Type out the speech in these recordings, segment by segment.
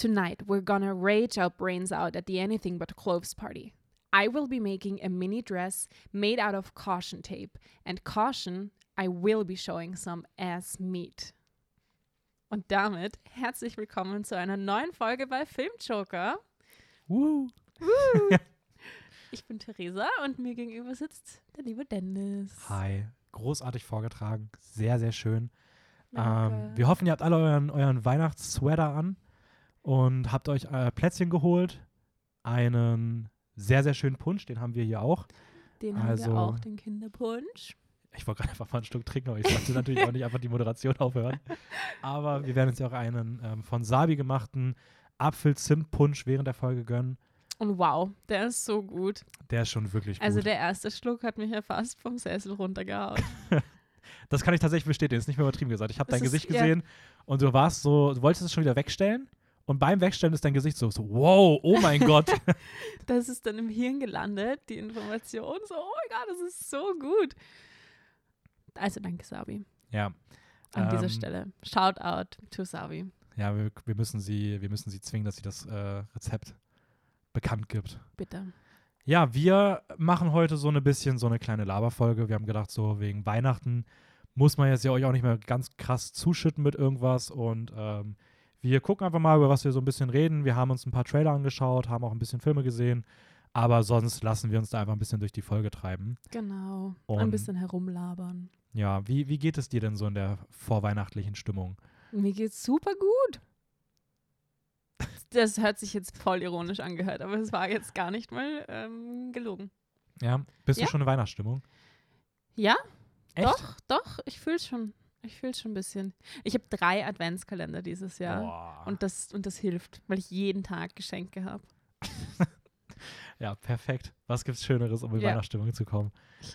Tonight, we're gonna rage our brains out at the Anything But Clothes party. I will be making a mini dress made out of caution tape. And caution, I will be showing some ass meat. Und damit herzlich willkommen zu einer neuen Folge bei Filmjoker. Woo. Woo. ich bin Theresa und mir gegenüber sitzt der liebe Dennis. Hi. Großartig vorgetragen. Sehr, sehr schön. Ähm, wir hoffen, ihr habt alle euren, euren Weihnachtssweater an und habt euch äh, Plätzchen geholt. Einen sehr, sehr schönen Punsch, den haben wir hier auch. Den haben also- wir auch, den Kinderpunsch. Ich wollte gerade einfach mal ein Stück trinken, aber ich sollte natürlich auch nicht einfach die Moderation aufhören. Aber wir werden uns ja auch einen ähm, von Sabi gemachten Apfel-Zimt-Punsch während der Folge gönnen. Und wow, der ist so gut. Der ist schon wirklich gut. Also der erste Schluck hat mich ja fast vom Sessel runtergehauen. Das kann ich tatsächlich bestätigen, ist nicht mehr übertrieben gesagt. Ich habe dein ist- Gesicht ja. gesehen und du warst so, du wolltest es schon wieder wegstellen und beim Wegstellen ist dein Gesicht so, so wow, oh mein Gott. Das ist dann im Hirn gelandet, die Information. So, oh mein Gott, das ist so gut. Also danke, Sabi. ja. An dieser Ähm, Stelle. Shout out to Sabi. Ja, wir, wir, müssen sie, wir müssen sie zwingen, dass sie das äh, Rezept bekannt gibt. Bitte. Ja, wir machen heute so ein bisschen so eine kleine Laberfolge. Wir haben gedacht, so wegen Weihnachten muss man jetzt ja euch auch nicht mehr ganz krass zuschütten mit irgendwas und ähm, wir gucken einfach mal, über was wir so ein bisschen reden. Wir haben uns ein paar Trailer angeschaut, haben auch ein bisschen Filme gesehen, aber sonst lassen wir uns da einfach ein bisschen durch die Folge treiben. Genau. Und- Ein bisschen herumlabern. Ja, wie, wie geht es dir denn so in der vorweihnachtlichen Stimmung? Mir geht's super gut. Das hört sich jetzt voll ironisch angehört, aber es war jetzt gar nicht mal ähm, gelogen. Ja, bist Ja. du schon in Weihnachtsstimmung? Ja, Echt? doch, doch, ich fühl's schon. Ich fühl's schon ein bisschen. Ich habe drei Adventskalender dieses Jahr. Boah. Und das, und das hilft, weil ich jeden Tag Geschenke habe. ja, perfekt. Was gibt's Schöneres, um in Ja. Weihnachtsstimmung zu kommen?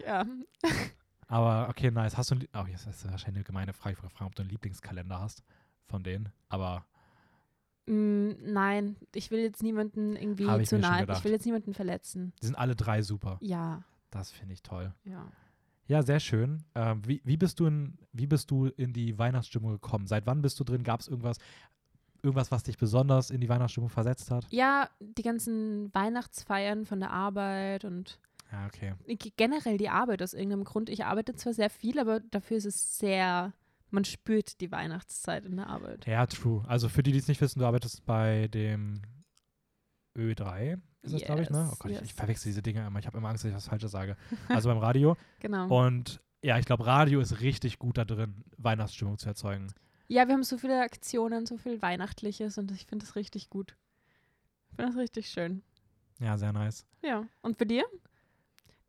Ja. Aber okay, nice. Hast du Oh, jetzt ist wahrscheinlich eine gemeine Frage. Ich wollte fragen, ob du einen Lieblingskalender hast von denen. Aber Mm, nein, ich will jetzt niemanden irgendwie zu nahe. Ich will jetzt niemanden verletzen. die sind alle drei super. Ja, Das finde ich toll. ja. Ja, sehr schön. Ähm, wie, wie, bist du in, wie bist du in die Weihnachtsstimmung gekommen? Seit wann bist du drin? Gab es irgendwas, irgendwas, was dich besonders in die Weihnachtsstimmung versetzt hat? Ja, die ganzen Weihnachtsfeiern von der Arbeit und Ja, okay. g- generell die Arbeit aus irgendeinem Grund. Ich arbeite zwar sehr viel, aber dafür ist es sehr, man spürt die Weihnachtszeit in der Arbeit. Ja, true. Also für die, die es nicht wissen, du arbeitest bei dem Ö3, ist das, glaube ich, ne? Yes, Oh Gott, ich, ich yes. verwechsel diese Dinge immer. Ich habe immer Angst, dass ich was Falsches sage. Also beim Radio. Genau. Und ja, ich glaube, Radio ist richtig gut da drin, Weihnachtsstimmung zu erzeugen. Ja, wir haben so viele Aktionen, so viel Weihnachtliches und ich finde das richtig gut. Ich finde das richtig schön. Ja, sehr nice. Ja. Und für dir?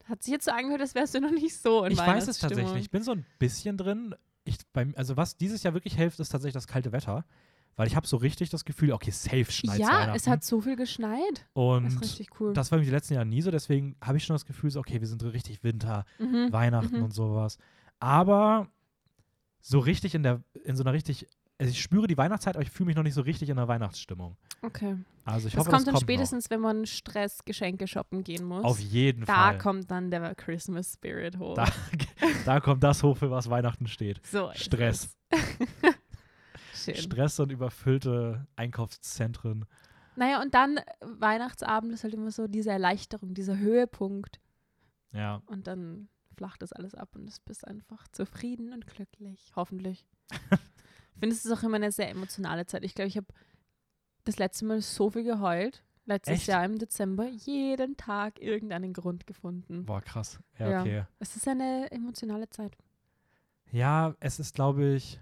Hat sich jetzt so angehört, als wärst du noch nicht so in ich weiß es tatsächlich. Ich bin so ein bisschen drin. Ich, beim, also was dieses Jahr wirklich hilft, ist tatsächlich das kalte Wetter. Weil ich habe so richtig das Gefühl, okay, safe schneit Ja, es hat so viel geschneit. Das Und ist richtig cool. das war mir die letzten Jahre nie so. Deswegen habe ich schon das Gefühl, so, okay, wir sind richtig Winter, mhm. Weihnachten mhm. und sowas. Aber so richtig in der, in so einer richtig, also ich spüre die Weihnachtszeit, aber ich fühle mich noch nicht so richtig in der Weihnachtsstimmung. Okay. Also ich das hoffe, kommt das dann kommt spätestens, wenn man Stress Geschenke shoppen gehen muss. noch. Auf jeden da Fall. kommt dann der Christmas Spirit hoch. Da, da kommt das hoch, für was Weihnachten steht. so Stress. Schön. Stress und überfüllte Einkaufszentren. Naja, und dann äh, Weihnachtsabend ist halt immer so diese Erleichterung, dieser Höhepunkt. Ja, Und dann flacht das alles ab und du bist einfach zufrieden und glücklich. Hoffentlich. ich finde, es ist auch immer eine sehr emotionale Zeit. Ich glaube, ich habe das letzte Mal so viel geheult. Letztes Echt? Jahr im Dezember jeden Tag irgendeinen Grund gefunden. boah, krass. Ja, Ja. okay. Es ist eine emotionale Zeit. Ja, es ist, glaube ich,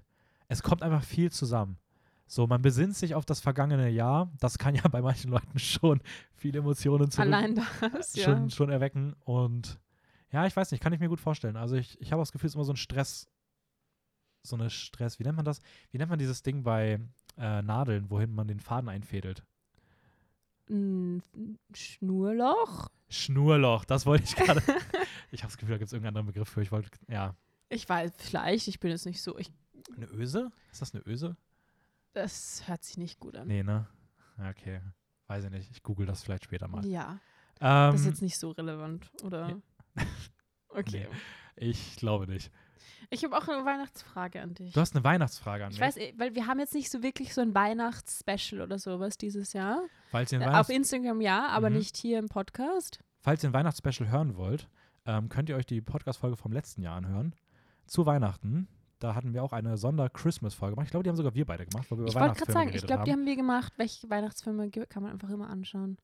es kommt einfach viel zusammen. So, man besinnt sich auf das vergangene Jahr. Das kann ja bei manchen Leuten schon viele Emotionen zurück Allein das, ja. schon, schon erwecken. Und ja, ich weiß nicht, kann ich mir gut vorstellen. Also ich, ich habe auch das Gefühl, es ist immer so ein Stress, so eine Stress, wie nennt man das? Wie nennt man dieses Ding bei äh, Nadeln, wohin man den Faden einfädelt? Ein Schnurloch? Schnurloch, das wollte ich gerade. ich habe das Gefühl, da gibt es irgendeinen anderen Begriff für. Ich wollte, ja. Ich weiß, vielleicht, ich bin jetzt nicht so. Ich, Eine Öse? Ist das eine Öse? das hört sich nicht gut an. Nee, ne? Okay. Weiß ich nicht. Ich google das vielleicht später mal. Ja, Ähm, das ist jetzt nicht so relevant, oder? Okay. Ich glaube nicht. Ich habe auch eine Weihnachtsfrage an dich. Du hast eine Weihnachtsfrage an ich mich. weiß, eh, weil wir haben jetzt nicht so wirklich so ein Weihnachtsspecial oder sowas dieses Jahr. falls, ihr Äh, Auf Weihnachts Instagram ja, aber Mhm. nicht hier im Podcast. falls ihr ein Weihnachtsspecial hören wollt, ähm, könnt ihr euch die Podcast-Folge vom letzten Jahr anhören. Zu Weihnachten. Da hatten wir auch eine Sonder-Christmas-Folge gemacht. Ich glaube, die haben sogar wir beide gemacht, weil wir über Ich wollte gerade Weihnachtsfilme sagen, ich geredet glaube, die haben. wir gemacht. Welche Weihnachtsfilme kann man einfach immer anschauen?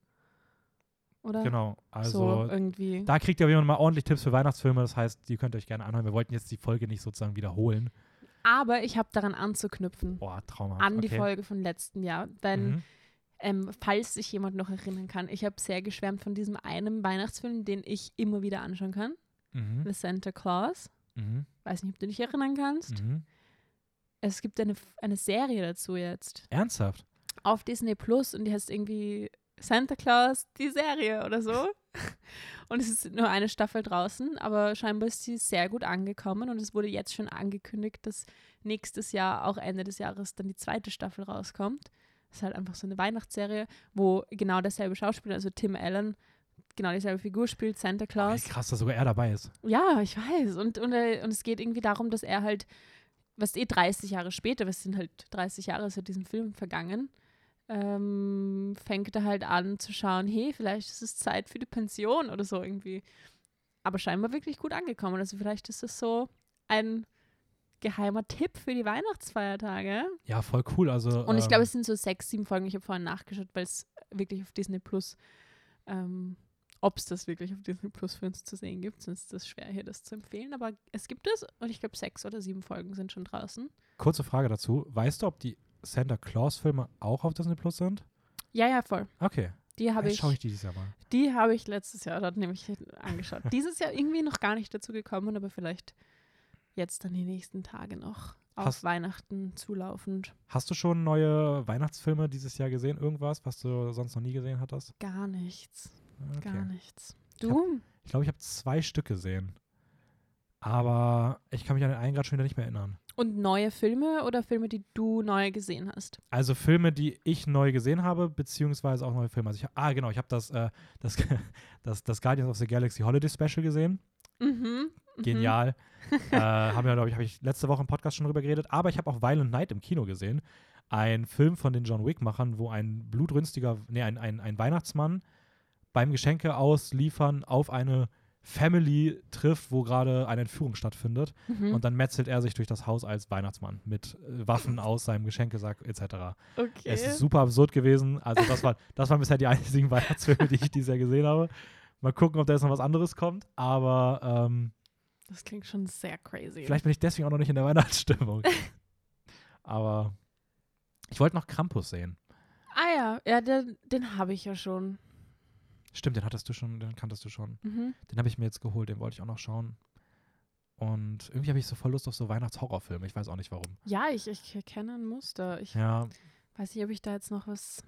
Oder? Genau, So also irgendwie. da kriegt ihr Fall mal ordentlich Tipps für Weihnachtsfilme. Das heißt, die könnt ihr euch gerne anhören. Wir wollten jetzt die Folge nicht sozusagen wiederholen. Aber ich habe daran anzuknüpfen. Boah, traumhaft. An die okay. Folge von letzten Jahr. Denn, Mhm. ähm, falls sich jemand noch erinnern kann, ich habe sehr geschwärmt von diesem einen Weihnachtsfilm, den ich immer wieder anschauen kann. Mhm. The Santa Claus. Mhm. Weiß nicht, ob du dich erinnern kannst. Mhm. Es gibt eine, eine Serie dazu jetzt. Ernsthaft? auf Disney Plus und die heißt irgendwie Santa Claus, die Serie oder so. Und es ist nur eine Staffel draußen, aber scheinbar ist sie sehr gut angekommen und es wurde jetzt schon angekündigt, dass nächstes Jahr, auch Ende des Jahres, dann die zweite Staffel rauskommt. Das ist halt einfach so eine Weihnachtsserie, wo genau derselbe Schauspieler, also Tim Allen, genau dieselbe Figur spielt, Santa Claus. krass, dass sogar er dabei ist. Ja, ich weiß. Und, und, äh, und es geht irgendwie darum, dass er halt, was eh 30 Jahre später, was sind halt 30 Jahre seit diesem Film vergangen, ähm, fängt er halt an zu schauen, hey, vielleicht ist es Zeit für die Pension oder so irgendwie. Aber scheinbar wirklich gut angekommen. Also vielleicht ist das so ein geheimer Tipp für die Weihnachtsfeiertage. Ja, voll cool. Also, Und ich glaube, ähm, es sind so sechs, sieben Folgen. Ich habe vorhin nachgeschaut, weil es wirklich auf Disney Plus, ähm, ob es das wirklich auf Disney Plus für uns zu sehen gibt, sonst ist es schwer, hier das zu empfehlen. Aber es gibt es und ich glaube, sechs oder sieben Folgen sind schon draußen. kurze Frage dazu. Weißt du, ob die Santa Claus-Filme auch auf Disney Plus sind? Ja, ja, voll. Okay. Die habe ich, schaue ich die dieses Jahr mal. die habe ich letztes Jahr dort nämlich angeschaut. Dieses Jahr irgendwie noch gar nicht dazu gekommen, aber vielleicht jetzt dann die nächsten Tage noch auf Hast- Weihnachten zulaufend. Hast du schon neue Weihnachtsfilme dieses Jahr gesehen? Irgendwas, was du sonst noch nie gesehen hattest? Gar nichts. Okay. Gar nichts. Ich Du? Ich glaube, ich habe zwei Stück gesehen. Aber ich kann mich an den einen gerade schon wieder nicht mehr erinnern. Und neue Filme oder Filme, die du neu gesehen hast? Also Filme, die ich neu gesehen habe, beziehungsweise auch neue Filme. Also ich, ah, genau, ich habe das, äh, das, das, das Guardians of the Galaxy Holiday Special gesehen. Mhm. mhm. Genial. äh, haben wir, glaube ich, habe ich letzte Woche im Podcast schon drüber geredet. Aber ich habe auch Violent Night im Kino gesehen. Ein Film von den John Wick-Machern, wo ein blutrünstiger, nee, ein, ein, ein Weihnachtsmann beim Geschenke ausliefern auf eine Family trifft, wo gerade eine Entführung stattfindet. Mhm. Und dann metzelt er sich durch das Haus als Weihnachtsmann mit äh, Waffen aus seinem Geschenkesack etc. okay. Es ist super absurd gewesen. Also das, war, das waren bisher die einzigen Weihnachtsfilme, die ich dieses Jahr gesehen habe. Mal gucken, ob da jetzt noch was anderes kommt. Aber ähm, das klingt schon sehr crazy. vielleicht bin ich deswegen auch noch nicht in der Weihnachtsstimmung. Aber ich wollte noch Krampus sehen. Ah ja, ja, den, den habe ich ja schon. Stimmt, den hattest du schon, den kanntest du schon. Mhm. Den habe ich mir jetzt geholt, den wollte ich auch noch schauen. Und irgendwie habe ich so voll Lust auf so Weihnachtshorrorfilme. Ich weiß auch nicht warum. Ja, ich, ich erkenne ein Muster. Ich Ja, weiß nicht, ob ich da jetzt noch was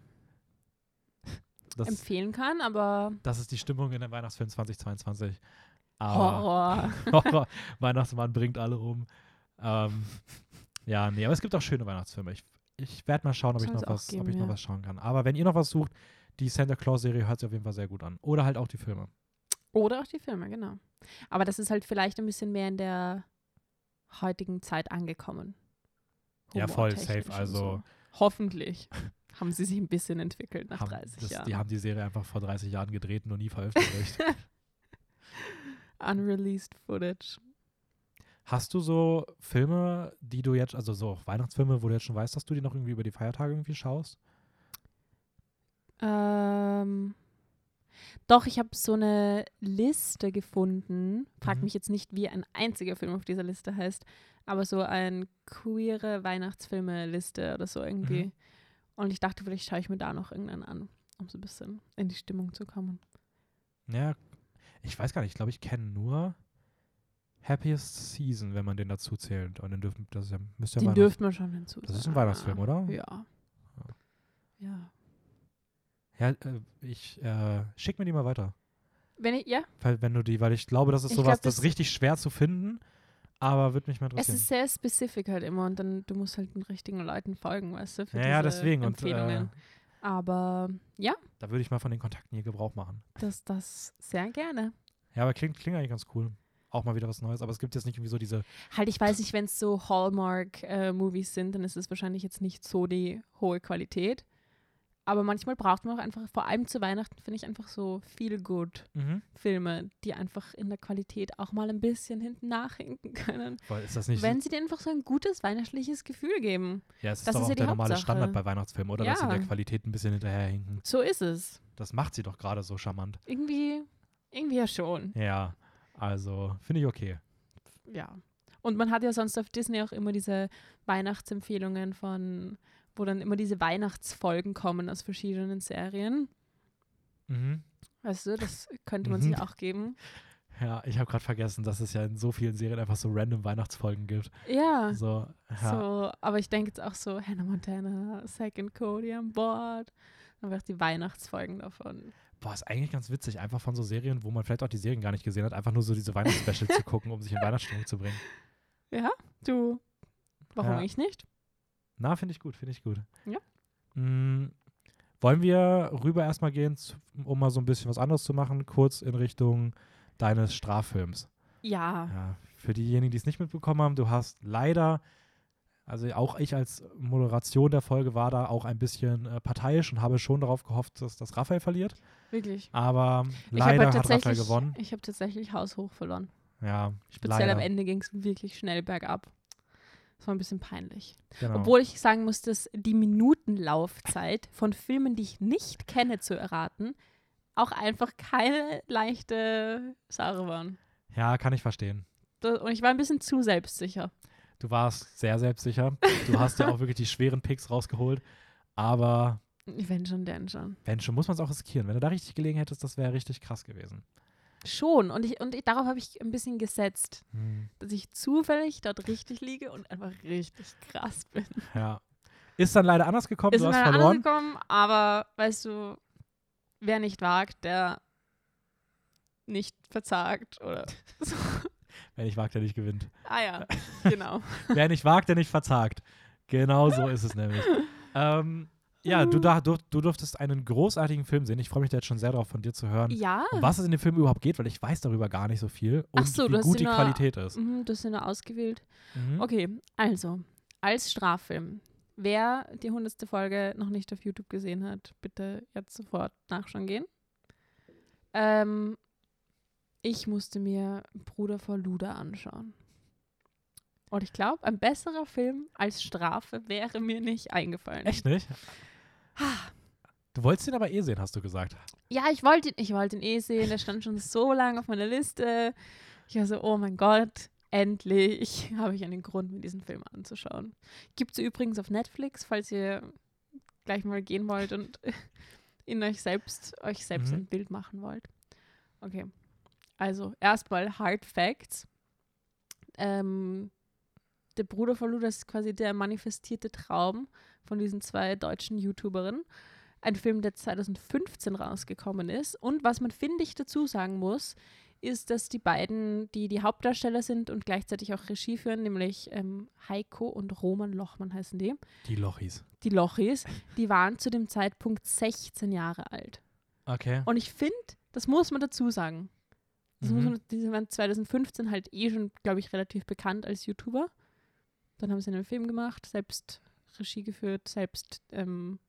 das, empfehlen kann, aber das ist die Stimmung in der Weihnachtsfilm 2022. Aber Horror. Horror. Weihnachtsmann bringt alle um. Ähm, ja, nee, aber es gibt auch schöne Weihnachtsfilme. Ich, ich werde mal schauen, ob ich, noch was, geben, ob ich noch ja. was schauen kann. Aber wenn ihr noch was sucht, die Santa Claus-Serie hört sich auf jeden Fall sehr gut an. Oder halt auch die Filme. Oder auch die Filme, genau. Aber das ist halt vielleicht ein bisschen mehr in der heutigen Zeit angekommen. Ja, voll safe, also- So. Hoffentlich haben sie sich ein bisschen entwickelt nach Haben, 30 das, Jahren. die haben die Serie einfach vor 30 Jahren gedreht und noch nie veröffentlicht. Unreleased Footage. Hast du so Filme, die du jetzt, also so Weihnachtsfilme, wo du jetzt schon weißt, dass du die noch irgendwie über die Feiertage irgendwie schaust? Ähm, doch, ich habe so eine Liste gefunden. Frag Mhm. mich jetzt nicht, wie ein einziger Film auf dieser Liste heißt, aber so eine queere Weihnachtsfilme-Liste oder so irgendwie. Mhm. Und ich dachte, vielleicht schaue ich mir da noch irgendeinen an, um so ein bisschen in die Stimmung zu kommen. Ja, ich weiß gar nicht. Ich glaube, ich kenne nur Happiest Season, wenn man den dazu zählt. Und den dürfen, das ist ja, müsste ja Den dürfte man schon hinzusagen. Das ist ein Weihnachtsfilm, oder? Ja. Ja. Ja, äh, ich äh, schick mir die mal weiter. Wenn ich, ja, Weil, wenn du die, weil ich glaube, das ist Ich sowas, glaub, das, das- ist richtig schwer zu finden, aber würde mich mal es interessieren. ist sehr spezifisch halt immer und dann du musst halt den richtigen Leuten folgen, weißt du, für ja, ja, deswegen. Und äh, Empfehlungen. Aber ja, da würde ich mal von den Kontakten hier Gebrauch machen. das, das sehr gerne. Ja, aber klingt, klingt eigentlich ganz cool. auch mal wieder was Neues. Aber es gibt jetzt nicht irgendwie so diese. Halt, ich weiß nicht, wenn es so Hallmark-Movies sind, dann ist es wahrscheinlich jetzt nicht so die hohe Qualität. Aber manchmal braucht man auch einfach, vor allem zu Weihnachten, finde ich einfach so viel good Mhm. Filme, die einfach in der Qualität auch mal ein bisschen hinten nachhinken können. Weil ist das nicht. Wenn sie dir einfach so ein gutes weihnachtliches Gefühl geben. ja, es ist das doch ist auch ja der normale Hauptsache. Standard bei Weihnachtsfilmen, oder? Dass sie in Ja. der Qualität ein bisschen hinterherhinken. So ist es. Das macht sie doch gerade so charmant. Irgendwie, irgendwie ja schon. Ja, also finde ich okay. Ja. Und man hat ja sonst auf Disney auch immer diese Weihnachtsempfehlungen von, wo dann immer diese Weihnachtsfolgen kommen aus verschiedenen Serien. Mhm. Weißt du, das könnte man Mhm. sich auch geben. Ja, ich habe gerade vergessen, dass es ja in so vielen Serien einfach so random Weihnachtsfolgen gibt. Ja. So, ja. So, aber ich denke jetzt auch so, Hannah Montana, Second Cody an Bord. Einfach die Weihnachtsfolgen davon. Boah, ist eigentlich ganz witzig, einfach von so Serien, wo man vielleicht auch die Serien gar nicht gesehen hat, einfach nur so diese Weihnachtsspecials zu gucken, um sich in Weihnachtsstimmung zu bringen. Ja, du. Warum Ja. eigentlich nicht? Na, finde ich gut, finde ich gut. Ja. Mm, wollen wir rüber erstmal gehen, um mal so ein bisschen was anderes zu machen, kurz in Richtung deines Straffilms? Ja. Ja, für diejenigen, die es nicht mitbekommen haben, du hast leider, also auch ich als Moderation der Folge war da auch ein bisschen äh, parteiisch und habe schon darauf gehofft, dass das Raphael verliert. Wirklich. Aber Ich habe leider halt hat Raphael tatsächlich, gewonnen. ich habe tatsächlich haushoch verloren. Ja, Speziell leider. am Ende ging es wirklich schnell bergab. Das war ein bisschen peinlich. Genau. Obwohl ich sagen muss, dass die Minutenlaufzeit von Filmen, die ich nicht kenne, zu erraten, auch einfach keine leichte Sache waren. ja, kann ich verstehen. Und ich war ein bisschen zu selbstsicher. Du warst sehr selbstsicher. Du hast ja auch wirklich die schweren Picks rausgeholt. Aber Wenn schon, denn schon. wenn schon, muss man es auch riskieren. Wenn du da richtig gelegen hättest, das wäre richtig krass gewesen. Schon. Und, ich, und ich, darauf habe ich ein bisschen gesetzt, Hm, dass ich zufällig dort richtig liege und einfach richtig krass bin. ja. Ist dann leider anders gekommen, Ist du hast einer verloren. angekommen, aber weißt du, wer nicht wagt, der nicht verzagt oder so. Wer nicht wagt, der nicht gewinnt. Ah ja, genau. Wer nicht wagt, der nicht verzagt. Genau so ist es nämlich. Ähm, ja, du, da, du, du durftest einen großartigen Film sehen. Ich freue mich da jetzt schon sehr darauf, von dir zu hören, Ja. um was es in dem Film überhaupt geht, weil ich weiß darüber gar nicht so viel und Ach so, wie gut die nur- Qualität ist. Mhm, du hast ihn nur ausgewählt. Mhm. Okay, also, als Straffilm. Wer die hundertste Folge noch nicht auf YouTube gesehen hat, bitte jetzt sofort nachschauen gehen. Ähm, ich musste mir Bruder vor Luda anschauen. Und ich glaube, ein besserer Film als Strafe wäre mir nicht eingefallen. Echt nicht? Du wolltest ihn aber eh sehen, hast du gesagt. Ja, ich wollte ihn, ich wollte ihn eh sehen. Der stand schon so lange auf meiner Liste. Ich war so, oh mein Gott, endlich habe ich einen Grund, mir diesen Film anzuschauen. Gibt es übrigens auf Netflix, falls ihr gleich mal gehen wollt und in euch selbst, euch selbst Mhm. ein Bild machen wollt. Okay. Also, erstmal Hard Facts. Ähm, der Bruder von Luda ist quasi der manifestierte Traum von diesen zwei deutschen YouTuberinnen ein Film, der 2015 rausgekommen ist. Und was man, finde ich, dazu sagen muss, ist, dass die beiden, die die Hauptdarsteller sind und gleichzeitig auch Regie führen, nämlich ähm, Heiko und Roman Lochmann heißen die, Die Lochis. die Lochis, die waren zu dem Zeitpunkt 16 Jahre alt. Okay. Und ich finde, das muss man dazu sagen. Das muss Mhm. man, die waren 2015 halt eh schon, glaube ich, relativ bekannt als YouTuber. Dann haben sie einen Film gemacht, selbst Regie geführt, selbst ähm,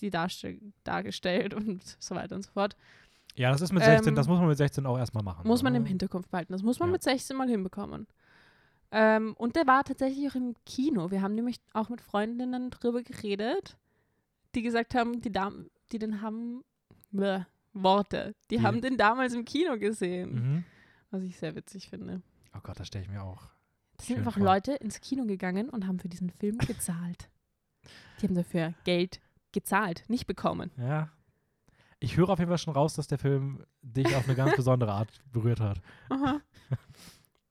die Darstell dargestellt und so weiter und so fort. Ja, das ist mit 16, Ähm, das muss man mit 16 auch erstmal machen. Muss man oder? im Hinterkopf behalten. Das muss man Ja. mit 16 mal hinbekommen. Ähm, und der war tatsächlich auch im Kino. Wir haben nämlich auch mit Freundinnen drüber geredet, die gesagt haben, die, Dam die den haben, Bäh, Worte, die, Die- haben den damals im Kino gesehen. Mhm. Was ich sehr witzig finde. Oh Gott, das stelle ich mir auch. Da sind Schön einfach. Leute ins Kino gegangen und haben für diesen Film gezahlt. Die haben dafür Geld gezahlt, nicht bekommen. Ja. Ich höre auf jeden Fall schon raus, dass der Film dich auf eine ganz besondere Art berührt hat. Aha.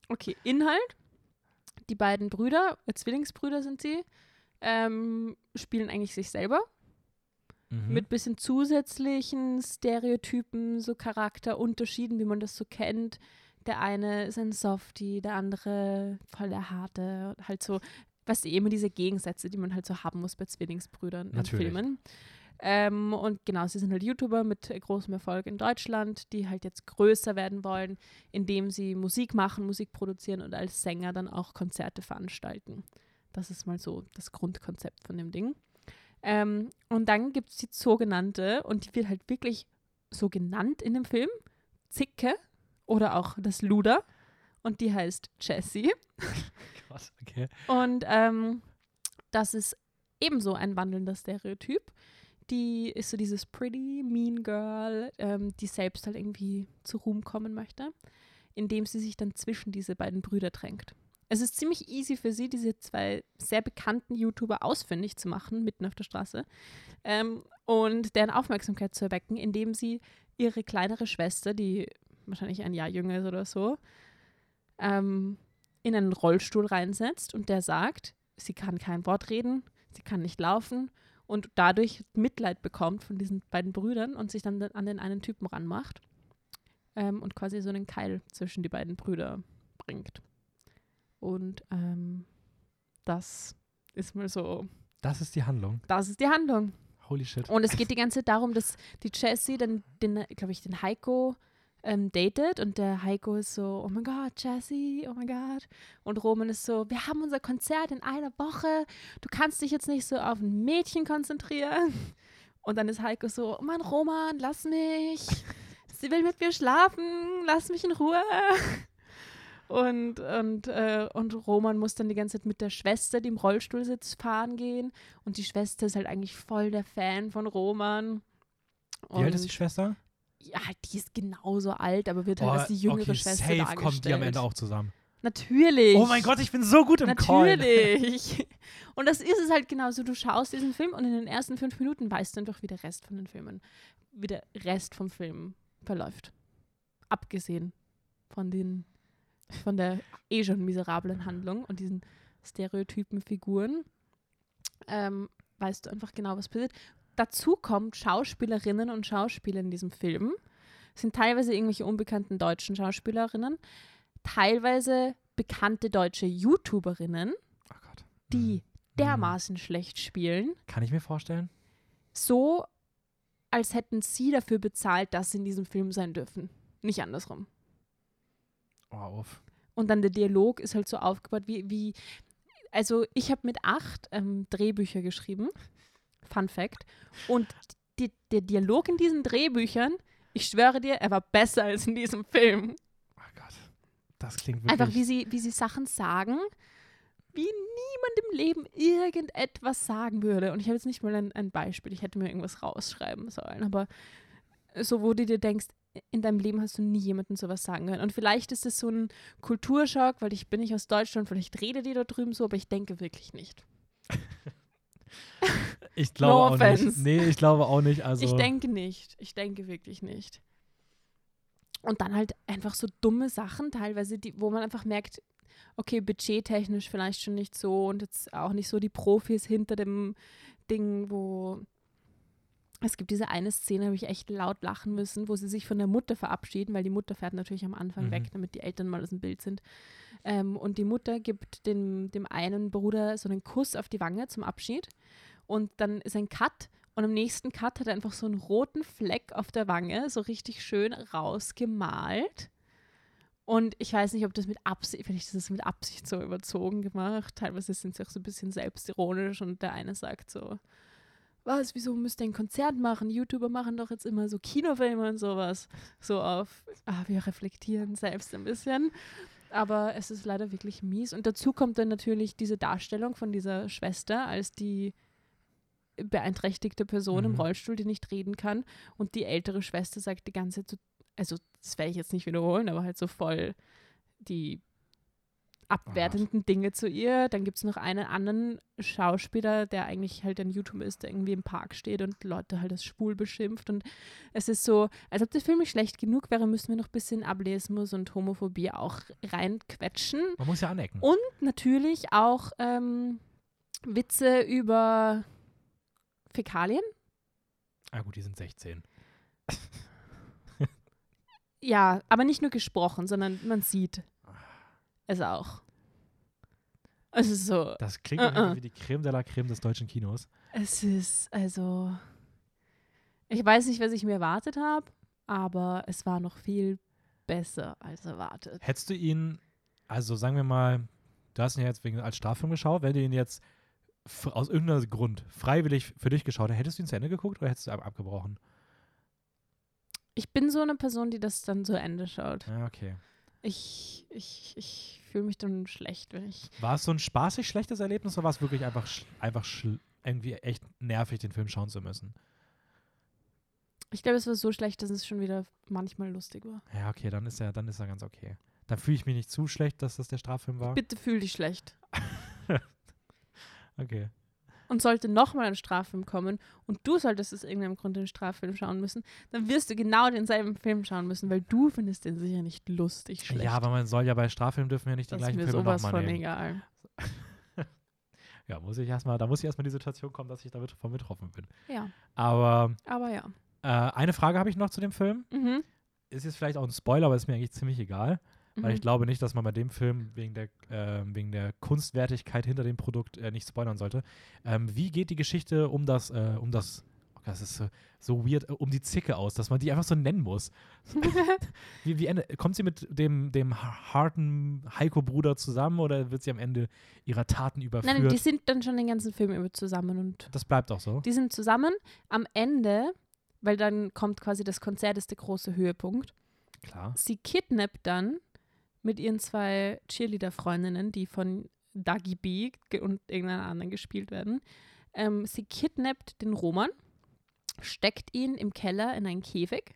Okay, Inhalt. Die beiden Brüder, äh, Zwillingsbrüder sind sie, ähm, spielen eigentlich sich selber Mhm. mit bisschen zusätzlichen Stereotypen, so Charakterunterschieden, wie man das so kennt. Der eine ist ein Softie, der andere voll der Harte. Halt so, was eh immer diese Gegensätze, die man halt so haben muss bei Zwillingsbrüdern in Natürlich. Filmen. Ähm, und genau, sie sind halt YouTuber mit großem Erfolg in Deutschland, die halt jetzt größer werden wollen, indem sie Musik machen, Musik produzieren und als Sänger dann auch Konzerte veranstalten. Das ist mal so das Grundkonzept von dem Ding. Ähm, und dann gibt es die sogenannte, und die wird halt wirklich so genannt in dem Film, Zicke oder auch das Luder. Und die heißt Jessie. Gott, okay. Und ähm, das ist ebenso ein wandelnder Stereotyp. Die ist so dieses pretty, mean girl, ähm, die selbst halt irgendwie zu Ruhm kommen möchte, indem sie sich dann zwischen diese beiden Brüder drängt. Es ist ziemlich easy für sie, diese zwei sehr bekannten YouTuber ausfindig zu machen, mitten auf der Straße, ähm, und deren Aufmerksamkeit zu erwecken, indem sie ihre kleinere Schwester, die wahrscheinlich ein Jahr jünger ist oder so, ähm, in einen Rollstuhl reinsetzt und der sagt, sie kann kein Wort reden, sie kann nicht laufen und dadurch Mitleid bekommt von diesen beiden Brüdern und sich dann an den einen Typen ranmacht ähm, und quasi so einen Keil zwischen die beiden Brüder bringt. Und ähm, das ist mal so. Das ist die Handlung. Das ist die Handlung. Holy shit. Und es geht die ganze Zeit darum, dass die Jessie dann den, glaube ich, den Heiko ähm, datet und der Heiko ist so, oh mein Gott, Jessie, oh mein Gott. Und Roman ist so, wir haben unser Konzert in einer Woche, du kannst dich jetzt nicht so auf ein Mädchen konzentrieren. Und dann ist Heiko so, oh Mann, Roman, lass mich. Sie will mit mir schlafen, lass mich in Ruhe. Und, und, äh, und Roman muss dann die ganze Zeit mit der Schwester, die im Rollstuhl sitzt, fahren gehen. Und die Schwester ist halt eigentlich voll der Fan von Roman. Wie alt ist die Schwester? Ja, die ist genauso alt, aber wird halt als die jüngere okay, Schwester safe dargestellt. kommen die am Ende auch zusammen. Natürlich. Oh mein Gott, ich bin so gut im Call. Natürlich. Und das ist es halt genauso. Du schaust diesen Film und in den ersten fünf Minuten weißt du einfach, wie der Rest von den Filmen, wie der Rest vom Film verläuft. Abgesehen von den, von der eh schon miserablen Handlung und diesen stereotypen Figuren, ähm, weißt du einfach genau, was passiert. Dazu kommt Schauspielerinnen und Schauspieler in diesem Film. Sind teilweise irgendwelche unbekannten deutschen Schauspielerinnen, teilweise bekannte deutsche YouTuberinnen, Oh die Mhm. dermaßen schlecht spielen, Kann ich mir vorstellen? so als hätten sie dafür bezahlt, dass sie in diesem Film sein dürfen. Nicht andersrum. Oh, auf. Und dann der Dialog ist halt so aufgebaut, wie, wie also ich habe mit acht ähm, Drehbücher geschrieben. Fun Fact. Und die, der Dialog in diesen Drehbüchern, ich schwöre dir, er war besser als in diesem Film. Oh Gott. Das klingt wirklich. Einfach wie sie, wie sie Sachen sagen, wie niemand im Leben irgendetwas sagen würde. Und ich habe jetzt nicht mal ein, ein Beispiel, ich hätte mir irgendwas rausschreiben sollen, aber so, wo du dir denkst, in deinem Leben hast du nie jemandem sowas sagen können. Und vielleicht ist es so ein Kulturschock, weil ich bin nicht aus Deutschland, vielleicht redet die da drüben so, aber ich denke wirklich nicht. ich glaube No auch nicht. offense. Nee, ich glaube auch nicht. Also, Ich denke nicht. Ich denke wirklich nicht. Und dann halt einfach so dumme Sachen teilweise, die, wo man einfach merkt, okay, budgettechnisch vielleicht schon nicht so und jetzt auch nicht so die Profis hinter dem Ding, wo es gibt diese eine Szene, habe ich echt laut lachen müssen, wo sie sich von der Mutter verabschieden, weil die Mutter fährt natürlich am Anfang Mhm. weg, damit die Eltern mal aus dem Bild sind. Ähm, und die Mutter gibt dem, dem einen Bruder so einen Kuss auf die Wange zum Abschied. Und dann ist ein Cut und im nächsten Cut hat er einfach so einen roten Fleck auf der Wange, so richtig schön rausgemalt. Und ich weiß nicht, ob das mit Absicht, vielleicht ist das mit Absicht so überzogen gemacht. Teilweise sind sie auch so ein bisschen selbstironisch und der eine sagt so, was, wieso müsst ihr ein Konzert machen? YouTuber machen doch jetzt immer so Kinofilme und sowas. So auf, ah, wir reflektieren selbst ein bisschen. Aber es ist leider wirklich mies. Und dazu kommt dann natürlich diese Darstellung von dieser Schwester als die beeinträchtigte Person im Mhm. Rollstuhl, die nicht reden kann. Und die ältere Schwester sagt die ganze Zeit, so, also das werde ich jetzt nicht wiederholen, aber halt so voll die abwertenden Dinge zu ihr. Dann gibt es noch einen anderen Schauspieler, der eigentlich halt ein YouTuber ist, der irgendwie im Park steht und Leute halt als schwul beschimpft. Und es ist so, als ob der Film nicht schlecht genug wäre, müssen wir noch ein bisschen Ableismus und Homophobie auch reinquetschen. Man muss ja anecken. Und natürlich auch ähm, Witze über Fäkalien. Ah gut, die sind 16. Ja, aber nicht nur gesprochen, sondern man sieht es auch. Es ist so, Das klingt Uh-uh. irgendwie wie die Creme de la Creme des deutschen Kinos. es ist also, Ich weiß nicht, was ich mir erwartet habe, aber es war noch viel besser als erwartet. Hättest du ihn, also sagen wir mal, du hast ihn ja jetzt wegen, als Straffilm geschaut, wenn du ihn jetzt aus irgendeinem Grund freiwillig für dich geschaut hättest, hättest du ihn zu Ende geguckt oder hättest du ab abgebrochen? Ich bin so eine Person, die das dann zu Ende schaut. Ja, okay. Ich, ich, ich fühle mich dann schlecht, wenn ich. War es so ein spaßig schlechtes Erlebnis oder war es wirklich einfach, sch einfach schl- irgendwie echt nervig, den Film schauen zu müssen? Ich glaube, es war so schlecht, dass es schon wieder manchmal lustig war. Ja, okay, dann ist er, dann ist er ganz okay. Dann fühle ich mich nicht zu schlecht, dass das der Straffilm war. Bitte fühl dich schlecht. Okay. Und sollte nochmal ein Straffilm kommen und du solltest aus irgendeinem Grund den Straffilm schauen müssen, dann wirst du genau denselben Film schauen müssen, weil du findest den sicher nicht lustig schlecht. Ja, aber man soll ja bei Straffilmen dürfen wir nicht die das ist gleichen mir sowas nochmal von nehmen. egal. Ja, muss ich erstmal, da muss ich erstmal die Situation kommen, dass ich damit von betroffen bin. Ja, Aber aber ja. äh, eine Frage habe ich noch zu dem Film. Mhm. Ist jetzt vielleicht auch ein Spoiler, aber ist mir eigentlich ziemlich egal. Weil ich Mhm. glaube nicht, dass man bei dem Film wegen der, äh, wegen der Kunstwertigkeit hinter dem Produkt äh, nicht spoilern sollte. Ähm, wie geht die Geschichte um das, äh, um das, oh, das ist so, so weird, äh, um die Zicke aus, dass man die einfach so nennen muss? wie, wie Ende, kommt sie mit dem, dem ha- harten Heiko-Bruder zusammen oder wird sie am Ende ihrer Taten überführt? Nein, die sind dann schon den ganzen Film über zusammen und das bleibt auch so. die sind zusammen. Am Ende, weil dann kommt quasi das Konzert, ist der große Höhepunkt. Klar. Sie kidnappt dann mit ihren zwei Cheerleader-Freundinnen, die von Dagi B und irgendeiner anderen gespielt werden. Ähm, sie kidnappt den Roman, steckt ihn im Keller in einen Käfig,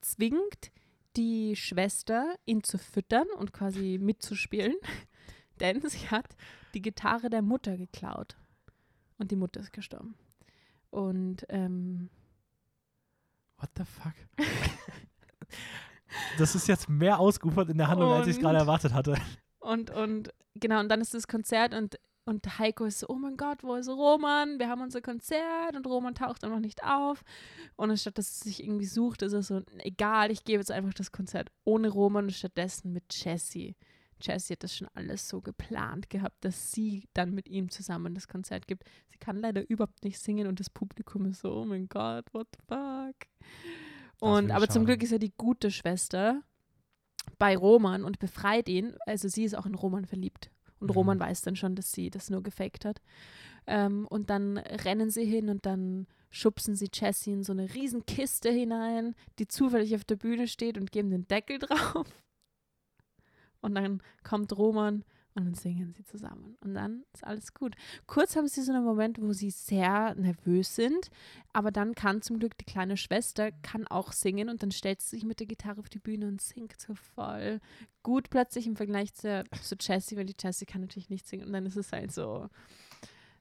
zwingt die Schwester, ihn zu füttern und quasi mitzuspielen, denn sie hat die Gitarre der Mutter geklaut. Und die Mutter ist gestorben. Und ähm, What the fuck? das ist jetzt mehr ausgeufert in der Handlung, als ich es Und- gerade erwartet hatte. Und, und genau, und dann ist das Konzert und, und Heiko ist so, oh mein Gott, wo ist Roman? Wir haben unser Konzert und Roman taucht noch nicht auf. Und anstatt dass er sich irgendwie sucht, ist er so, egal, ich gebe jetzt einfach das Konzert ohne Roman und stattdessen mit Jessie. Jessie hat das schon alles so geplant gehabt, dass sie dann mit ihm zusammen das Konzert gibt. Sie kann leider überhaupt nicht singen und das Publikum ist so, oh mein Gott, what the fuck. Und aber zum schade. Glück ist er die gute Schwester bei Roman und befreit ihn. Also sie ist auch in Roman verliebt. Und Mhm. Roman weiß dann schon, dass sie das nur gefaked hat. Ähm, und dann rennen sie hin und dann schubsen sie Jessie in so eine riesen Kiste hinein, die zufällig auf der Bühne steht und geben den Deckel drauf. Und dann kommt Roman und dann singen sie zusammen. Und dann ist alles gut. Kurz haben sie so einen Moment, wo sie sehr nervös sind, aber dann kann zum Glück die kleine Schwester kann auch singen und dann stellt sie sich mit der Gitarre auf die Bühne und singt so voll gut plötzlich im Vergleich zu, zu Jessie, weil die Jessie kann natürlich nicht singen und dann ist es halt so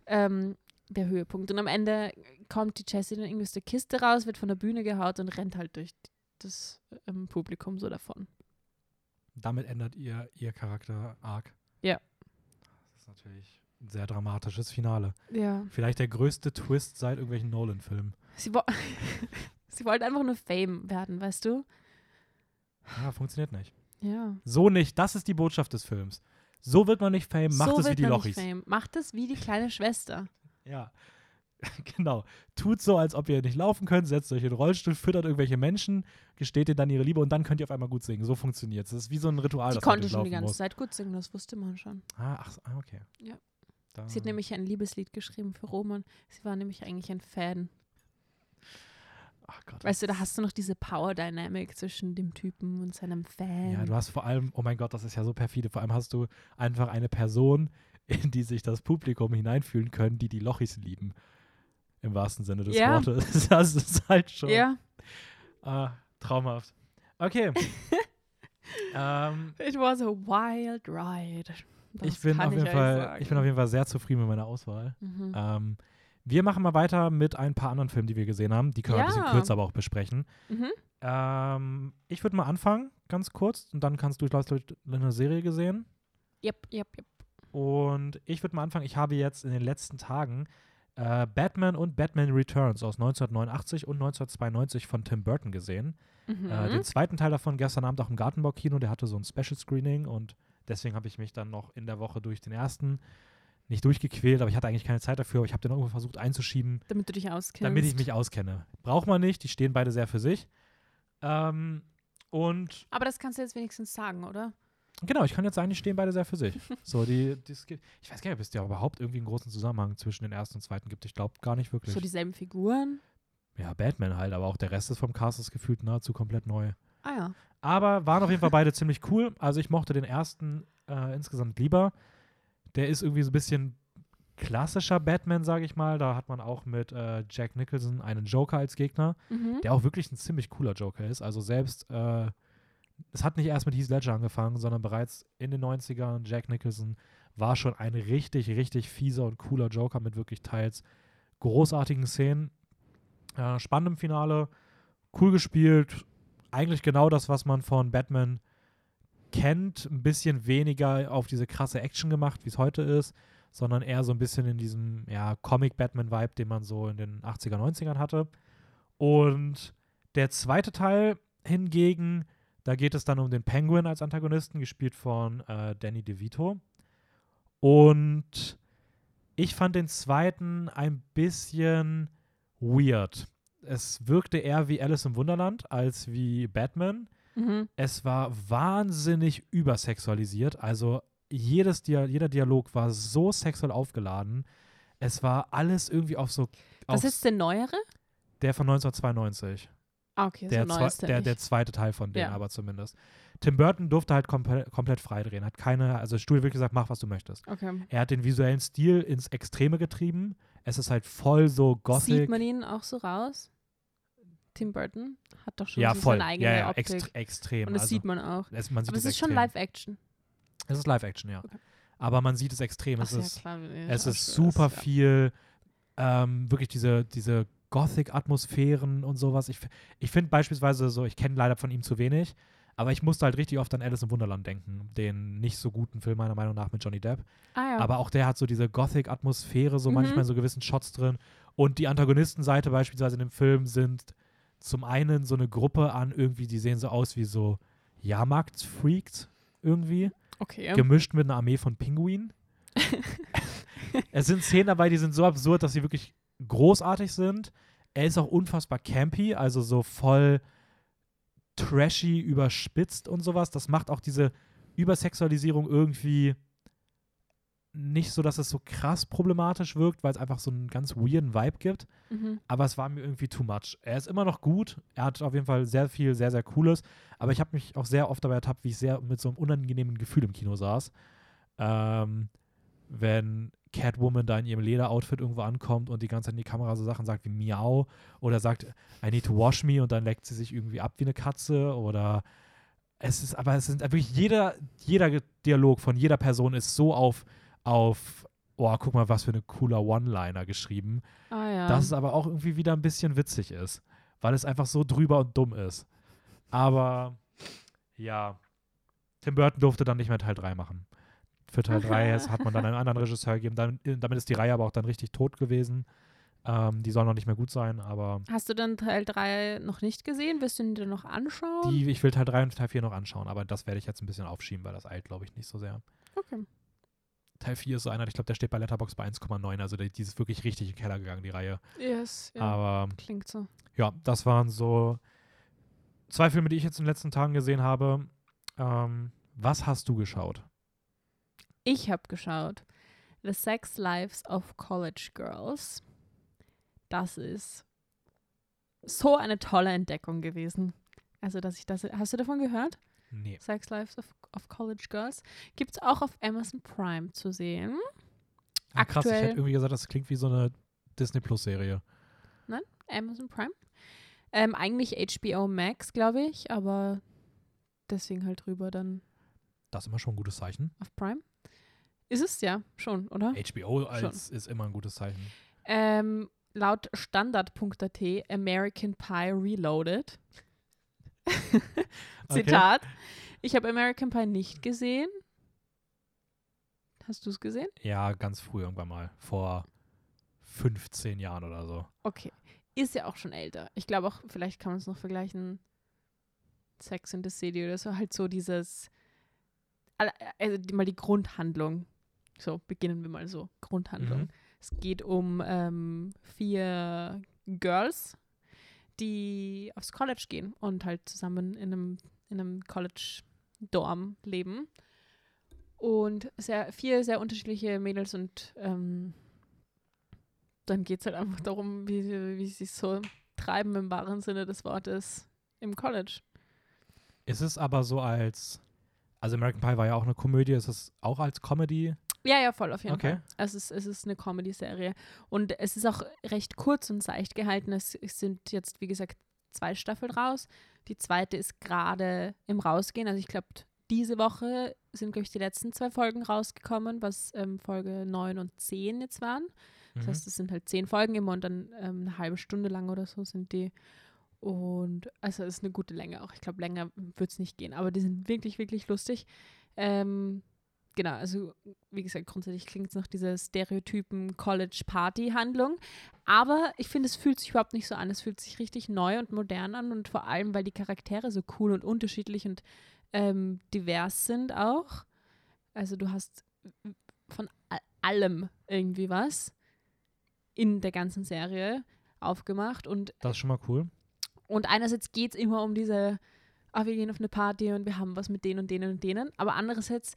ähm, der Höhepunkt. Und am Ende kommt die Jessie dann irgendwie aus der Kiste raus, wird von der Bühne gehaut und rennt halt durch das ähm, Publikum so davon. Damit ändert ihr ihr Charakter arg. Ja. Das ist natürlich ein sehr dramatisches Finale. Ja. Vielleicht der größte Twist seit irgendwelchen Nolan-Filmen. Sie, wo sie wollte einfach nur Fame werden, weißt du? Ja, funktioniert nicht. Ja. So nicht. Das ist die Botschaft des Films. So wird man nicht Fame, macht so es wie wird die man Lochis. nicht Fame. Macht es wie die kleine Schwester. Ja. genau. Tut so, als ob ihr nicht laufen könnt, setzt euch in den Rollstuhl, füttert irgendwelche Menschen, gesteht ihnen dann ihre Liebe und dann könnt ihr auf einmal gut singen. So funktioniert es. Das ist wie so ein Ritual, das man konnte schon die ganze muss. Zeit gut singen, das wusste man schon. Ah, ach, ah, okay. Ja. Da, Sie hat nämlich ein Liebeslied geschrieben für Roman. Sie war nämlich eigentlich ein Fan. ach Gott. Weißt du, da hast du noch diese Power Dynamic zwischen dem Typen und seinem Fan. Ja, du hast vor allem, oh mein Gott, das ist ja so perfide. Vor allem hast du einfach eine Person, in die sich das Publikum hineinfühlen können, die die Lochis lieben. Im wahrsten Sinne des Ja. Wortes. Das ist halt schon ja. ah, traumhaft. Okay. ähm, It was a wild ride. Das ich, bin auf jeden Fall, sagen. ich bin auf jeden Fall sehr zufrieden mit meiner Auswahl. Mhm. Ähm, wir machen mal weiter mit ein paar anderen Filmen, die wir gesehen haben. Die können wir ein bisschen kürzer aber auch besprechen. Mhm. Ähm, ich würde mal anfangen, ganz kurz, und dann kannst du, du hast eine Serie gesehen. Yep, yep, yep. Und ich würde mal anfangen, ich habe jetzt in den letzten Tagen äh, Batman und Batman Returns aus 1989 und 1992 von Tim Burton gesehen. Mhm. Äh, den zweiten Teil davon gestern Abend auch im Gartenbaukino, der hatte so ein Special Screening und deswegen habe ich mich dann noch in der Woche durch den ersten nicht durchgequält, aber ich hatte eigentlich keine Zeit dafür. Aber ich habe den irgendwo versucht einzuschieben, Damit du dich auskennst. damit ich mich auskenne. Braucht man nicht, die stehen beide sehr für sich. Ähm, und Aber das kannst du jetzt wenigstens sagen, oder? Genau, ich kann jetzt sagen, die stehen beide sehr für sich. so, die, die, ich weiß gar nicht, ob es da überhaupt irgendwie einen großen Zusammenhang zwischen den ersten und zweiten gibt. Ich glaube gar nicht wirklich. So dieselben Figuren. ja, Batman halt, aber auch der Rest ist vom Cast ist gefühlt nahezu komplett neu. Ah ja. Aber waren auf jeden Fall beide ziemlich cool. Also ich mochte den ersten äh, insgesamt lieber. Der ist irgendwie so ein bisschen klassischer Batman, sage ich mal. Da hat man auch mit äh, Jack Nicholson einen Joker als Gegner, Mhm. der auch wirklich ein ziemlich cooler Joker ist. Also selbst, äh, es hat nicht erst mit Heath Ledger angefangen, sondern bereits in den 90ern, Jack Nicholson war schon ein richtig, richtig fieser und cooler Joker mit wirklich teils großartigen Szenen. Äh, spannend im Finale, cool gespielt. Eigentlich genau das, was man von Batman kennt. Ein bisschen weniger auf diese krasse Action gemacht, wie es heute ist, sondern eher so ein bisschen in diesem ja, Comic-Batman-Vibe, den man so in den 80er, 90ern hatte. Und der zweite Teil hingegen, da geht es dann um den Penguin als Antagonisten, gespielt von äh, Danny DeVito. Und ich fand den zweiten ein bisschen weird. Es wirkte eher wie Alice im Wunderland als wie Batman. Mhm. Es war wahnsinnig übersexualisiert. Also jedes Dia jeder Dialog war so sexuell aufgeladen. Es war alles irgendwie auf so. Was ist der neuere? der von 1992. Ah, okay, Der, so neu ist der, der, zweite Teil von denen, Ja. aber zumindest. Tim Burton durfte halt komple komplett freidrehen. Hat keine, also das Studio wirklich gesagt, mach, was du möchtest. Okay. Er hat den visuellen Stil ins Extreme getrieben. Es ist halt voll so gothic. Sieht man ihn auch so raus? Tim Burton hat doch schon ja, so voll. seine eigene Ja, ja, Optik. ext extrem. Und das also, sieht man auch. es, man sieht Aber es ist extrem. schon Live-Action. Es ist Live-Action, ja. Okay. Aber man sieht es extrem. Ach Es ja, ist, klar, es ist super ist, viel, ähm, wirklich diese, diese Gothic-Atmosphären und sowas. Ich, ich finde beispielsweise so, ich kenne leider von ihm zu wenig, aber ich musste halt richtig oft an Alice im Wunderland denken, den nicht so guten Film meiner Meinung nach mit Johnny Depp. Ah ja. Aber auch der hat so diese Gothic-Atmosphäre, so Mhm. manchmal in so gewissen Shots drin. Und die Antagonistenseite beispielsweise in dem Film sind zum einen so eine Gruppe an irgendwie, die sehen so aus wie so Jahrmarktsfreaks irgendwie, okay. gemischt mit einer Armee von Pinguinen. es sind Szenen dabei, die sind so absurd, dass sie wirklich großartig sind. Er ist auch unfassbar campy, also so voll trashy, überspitzt und sowas. Das macht auch diese Übersexualisierung irgendwie nicht so, dass es so krass problematisch wirkt, weil es einfach so einen ganz weirden Vibe gibt. Mhm. Aber es war mir irgendwie too much. Er ist immer noch gut. Er hat auf jeden Fall sehr viel, sehr, sehr Cooles. Aber ich habe mich auch sehr oft dabei ertappt, wie ich sehr mit so einem unangenehmen Gefühl im Kino saß. Ähm, wenn Catwoman da in ihrem Lederoutfit irgendwo ankommt und die ganze Zeit in die Kamera so Sachen sagt wie Miau oder sagt, I need to wash me und dann leckt sie sich irgendwie ab wie eine Katze oder es ist, aber es sind wirklich jeder, jeder Dialog von jeder Person ist so auf, auf, oh, guck mal, was für eine cooler One-Liner geschrieben Ah ja. dass es aber auch irgendwie wieder ein bisschen witzig ist, weil es einfach so drüber und dumm ist. Aber ja, Tim Burton durfte dann nicht mehr Teil 3 machen. Für Teil 3 ist- hat man dann einen anderen Regisseur gegeben. Dann, damit ist die Reihe aber auch dann richtig tot gewesen. Ähm, die soll noch nicht mehr gut sein, aber Hast du dann Teil 3 noch nicht gesehen? Wirst du ihn dir noch anschauen? die, ich will Teil 3 und Teil 4 noch anschauen, aber das werde ich jetzt ein bisschen aufschieben, weil das eilt, glaube ich, nicht so sehr. Okay. Teil 4 ist so einer, ich glaube, der steht bei Letterboxd bei 1,9, also die, die ist wirklich richtig in den Keller gegangen, die Reihe. Yes, ja. Aber Klingt so. ja, das waren so zwei Filme, die ich jetzt in den letzten Tagen gesehen habe. Ähm, was hast du geschaut? Ich habe geschaut. The Sex Lives of College Girls. Das ist so eine tolle Entdeckung gewesen. Also, dass ich das. Hast du davon gehört? Nee. Sex Lives of, of College Girls. Gibt es auch auf Amazon Prime zu sehen. Ah, krass, ich hätte irgendwie gesagt, das klingt wie so eine Disney Plus Serie. Amazon Prime. Ähm, eigentlich HBO Max, glaube ich, aber deswegen halt drüber dann Das ist immer schon ein gutes Zeichen. auf Prime. Ist es ja schon, oder? HBO als ist immer ein gutes Zeichen. Ähm, laut standard.at American Pie Reloaded. Zitat. Ich habe American Pie nicht gesehen. Hast du es gesehen? Ja, ganz früh irgendwann mal. Vor 15 Jahren oder so. Okay. Ist ja auch schon älter. Ich glaube auch, vielleicht kann man es noch vergleichen. Sex in the City oder so. Halt so dieses. Also mal die Grundhandlung. So, beginnen wir mal so. Grundhandlung. Mhm. Es geht um ähm, vier Girls, die aufs College gehen und halt zusammen in einem, in einem College-Dorm leben. Und sehr, vier sehr unterschiedliche Mädels und ähm, dann geht es halt einfach darum, wie, sie- wie sie so treiben im wahren Sinne des Wortes im College. Ist es aber so als, also American Pie war ja auch eine Komödie, ist es auch als Comedy? Ja, ja, voll auf jeden Okay. Fall. Es ist, es ist eine Comedy-Serie. Und es ist auch recht kurz und seicht gehalten. Es, es sind jetzt, wie gesagt, zwei Staffeln raus. Die zweite ist gerade im Rausgehen. Also ich glaube, diese Woche sind, glaube ich, die letzten zwei Folgen rausgekommen, was ähm, Folge 9 und 10 jetzt waren. Das Mhm. heißt, es sind halt zehn Folgen immer und dann ähm, eine halbe Stunde lang oder so sind die. Und also es ist eine gute Länge auch. Ich glaube, länger wird es nicht gehen. Aber die sind wirklich, wirklich lustig. Ähm, genau, also wie gesagt, grundsätzlich klingt es nach dieser Stereotypen College-Party-Handlung. Aber ich finde, es fühlt sich überhaupt nicht so an. Es fühlt sich richtig neu und modern an und vor allem, weil die Charaktere so cool und unterschiedlich und ähm, divers sind auch. Also du hast von allem irgendwie was in der ganzen Serie aufgemacht und Das ist schon mal cool. und einerseits geht es immer um diese, ah, wir gehen auf eine Party und wir haben was mit denen und denen und denen, aber andererseits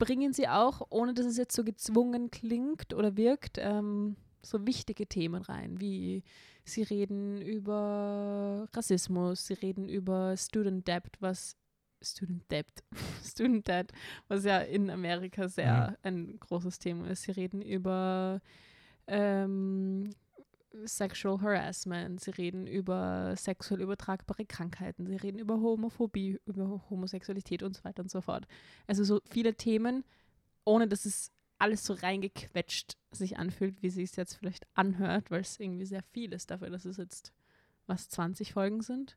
bringen sie auch, ohne dass es jetzt so gezwungen klingt oder wirkt, ähm, so wichtige Themen rein, wie sie reden über Rassismus, sie reden über Student Debt, was Student Debt, Student Debt, was ja in Amerika sehr ein großes Thema ist. Sie reden über ähm, Sexual Harassment, sie reden über sexuell übertragbare Krankheiten, sie reden über Homophobie, über Homosexualität und so weiter und so fort. Also so viele Themen, ohne dass es alles so reingequetscht sich anfühlt, wie sie es jetzt vielleicht anhört, weil es irgendwie sehr viel ist dafür, dass es jetzt was 20 Folgen sind.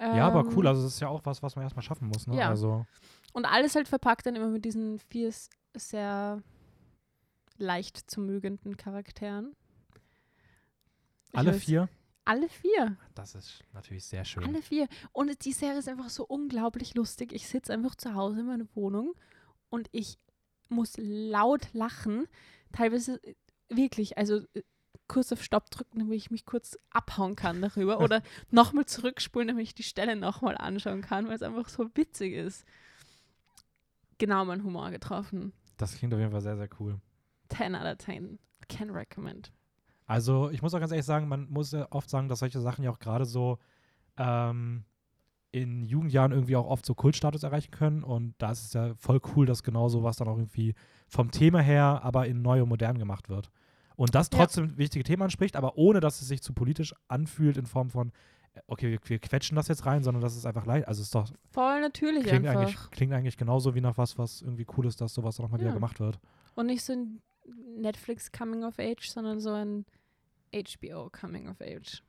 ja, aber Ähm, cool. Also das ist ja auch was, was man erstmal schaffen muss. Ne? ja. Also und alles halt verpackt dann immer mit diesen vier sehr leicht zu mögenden Charakteren. Alle vier. Alle vier. Das ist natürlich sehr schön. Alle vier. Und die Serie ist einfach so unglaublich lustig. Ich sitze einfach zu Hause in meiner Wohnung und ich muss laut lachen. Teilweise äh, wirklich, also äh, kurz auf Stopp drücken, damit ich mich kurz abhauen kann darüber oder nochmal zurückspulen, damit ich die Stelle nochmal anschauen kann, weil es einfach so witzig ist. Genau mein Humor getroffen. Das klingt auf jeden Fall sehr, sehr cool. 10 out of 10. Can recommend. Also ich muss auch ganz ehrlich sagen, man muss ja oft sagen, dass solche Sachen ja auch gerade so ähm, in Jugendjahren irgendwie auch oft so Kultstatus erreichen können. Und da ist es ja voll cool, dass genau sowas dann auch irgendwie vom Thema her, aber in neu und modern gemacht wird. Und das Ja. trotzdem wichtige Themen anspricht, aber ohne dass es sich zu politisch anfühlt in Form von, äh, okay, wir, wir quetschen das jetzt rein, sondern dass es einfach leicht, also es ist doch, Voll natürlich klingt einfach. eigentlich, klingt eigentlich genauso wie nach was, was irgendwie cool ist, dass sowas auch nochmal Ja. wieder gemacht wird. Und nicht so ein Netflix Coming of Age, sondern so ein HBO Coming of Age.